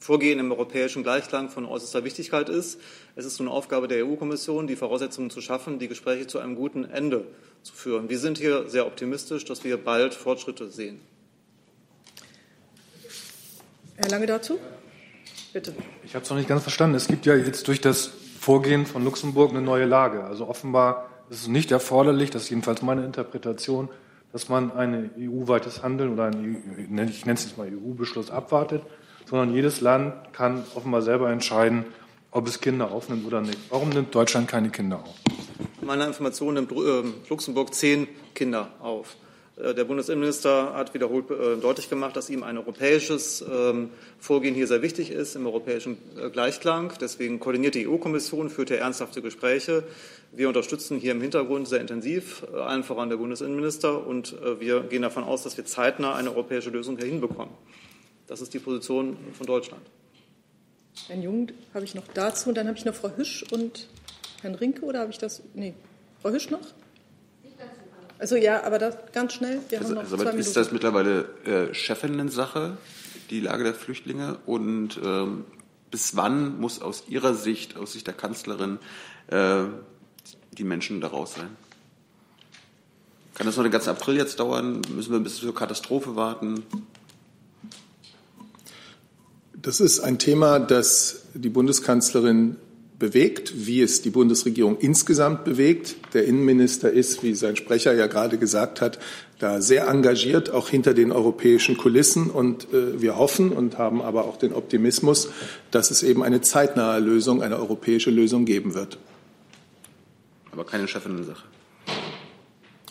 Vorgehen im europäischen Gleichklang von äußerster Wichtigkeit ist. Es ist nun Aufgabe der EU-Kommission, die Voraussetzungen zu schaffen, die Gespräche zu einem guten Ende zu führen. Wir sind hier sehr optimistisch, dass wir bald Fortschritte sehen. Herr Lange dazu? Bitte. Ich habe es noch nicht ganz verstanden. Es gibt ja jetzt durch das Vorgehen von Luxemburg eine neue Lage. Also offenbar ist es nicht erforderlich, das ist jedenfalls meine Interpretation, dass man ein EU-weites Handeln oder einen, ich nenne es jetzt mal EU-Beschluss abwartet, sondern jedes Land kann offenbar selber entscheiden, ob es Kinder aufnimmt oder nicht. Warum nimmt Deutschland keine Kinder auf? Meiner Information nimmt äh, Luxemburg zehn Kinder auf. Äh, der Bundesinnenminister hat wiederholt äh, deutlich gemacht, dass ihm ein europäisches ähm, Vorgehen hier sehr wichtig ist, im europäischen Gleichklang. Deswegen koordiniert die EU-Kommission, führt hier ernsthafte Gespräche. Wir unterstützen hier im Hintergrund sehr intensiv, allen voran der Bundesinnenminister, und wir gehen davon aus, dass wir zeitnah eine europäische Lösung hier hinbekommen. Das ist die Position von Deutschland. Herrn Jung habe ich noch dazu und dann habe ich noch Frau Hüsch und Herrn Rinke oder habe ich das? Nee, Frau Hüsch noch? Also ja, aber das ganz schnell. Wir also, haben noch also, zwei ist Minuten. das mittlerweile äh, Chefinnen-Sache, die Lage der Flüchtlinge? Und ähm, bis wann muss aus Ihrer Sicht, aus Sicht der Kanzlerin, äh, die Menschen da raus sein? Kann das noch den ganzen April jetzt dauern? Müssen wir bis zur Katastrophe warten? Das ist ein Thema, das die Bundeskanzlerin bewegt, wie es die Bundesregierung insgesamt bewegt. Der Innenminister ist, wie sein Sprecher ja gerade gesagt hat, da sehr engagiert, auch hinter den europäischen Kulissen. Und äh, wir hoffen und haben aber auch den Optimismus, dass es eben eine zeitnahe Lösung, eine europäische Lösung geben wird. Aber keine Chefinnen-Sache.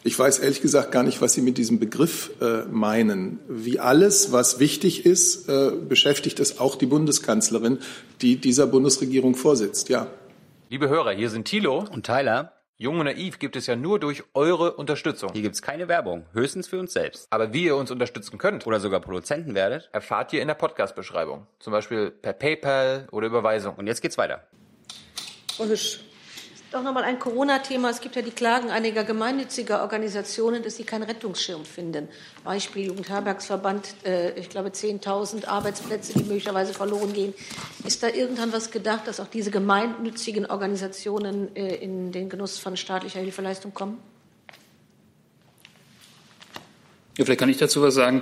Ich weiß ehrlich gesagt gar nicht, was Sie mit diesem Begriff äh, meinen. Wie alles, was wichtig ist, äh, beschäftigt es auch die Bundeskanzlerin, die dieser Bundesregierung vorsitzt. Ja. Liebe Hörer, hier sind Thilo und Tyler. Jung und naiv gibt es ja nur durch eure Unterstützung. Hier gibt es keine Werbung, höchstens für uns selbst. Aber wie ihr uns unterstützen könnt oder sogar Produzenten werdet, erfahrt ihr in der Podcast-Beschreibung. Zum Beispiel per PayPal oder Überweisung. Und jetzt geht's weiter. Frau Hüsch, Doch nochmal ein Corona-Thema. Es gibt ja die Klagen einiger gemeinnütziger Organisationen, dass sie keinen Rettungsschirm finden. Beispiel Jugendherbergsverband, äh, ich glaube 10.000 Arbeitsplätze, die möglicherweise verloren gehen. Ist da irgendwann was gedacht, dass auch diese gemeinnützigen Organisationen äh, in den Genuss von staatlicher Hilfeleistung kommen? Ja, vielleicht kann ich dazu was sagen.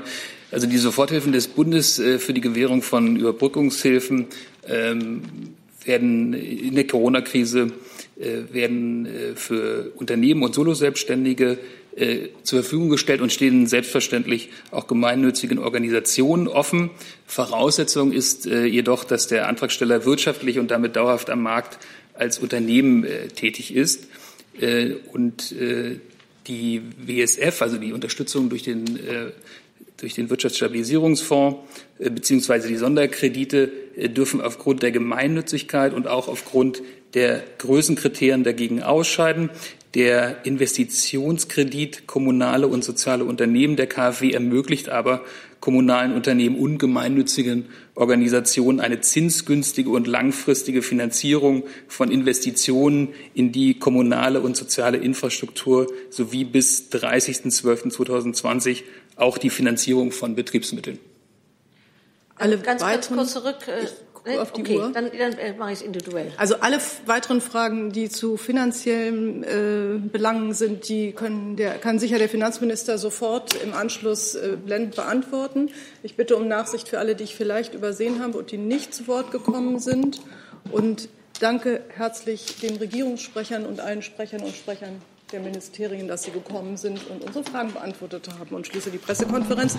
Also die Soforthilfen des Bundes äh, für die Gewährung von Überbrückungshilfen ähm, werden in der Corona-Krise werden äh, für Unternehmen und Soloselbstständige äh, zur Verfügung gestellt und stehen selbstverständlich auch gemeinnützigen Organisationen offen. Voraussetzung ist jedoch, dass der Antragsteller wirtschaftlich und damit dauerhaft am Markt als Unternehmen tätig ist. Und die WSF, also die Unterstützung durch den, durch den Wirtschaftsstabilisierungsfonds beziehungsweise die Sonderkredite dürfen aufgrund der Gemeinnützigkeit und auch aufgrund der Größenkriterien dagegen ausscheiden. Der Investitionskredit kommunale und soziale Unternehmen der KfW ermöglicht aber kommunalen Unternehmen und gemeinnützigen Organisationen eine zinsgünstige und langfristige Finanzierung von Investitionen in die kommunale und soziale Infrastruktur sowie bis 30.12.2020 auch die Finanzierung von Betriebsmitteln. Alle ganz, ganz kurz zurück. Äh, gucke auf die okay, Uhr. Dann, dann äh, mache ich es individuell. Also alle weiteren Fragen, die zu finanziellen äh, Belangen sind, die können der, kann sicher der Finanzminister sofort im Anschluss äh, blendend beantworten. Ich bitte um Nachsicht für alle, die ich vielleicht übersehen habe und die nicht zu Wort gekommen sind. Und danke herzlich den Regierungssprechern und allen Sprechern und Sprechern der Ministerien, dass sie gekommen sind und unsere Fragen beantwortet haben und schließe die Pressekonferenz.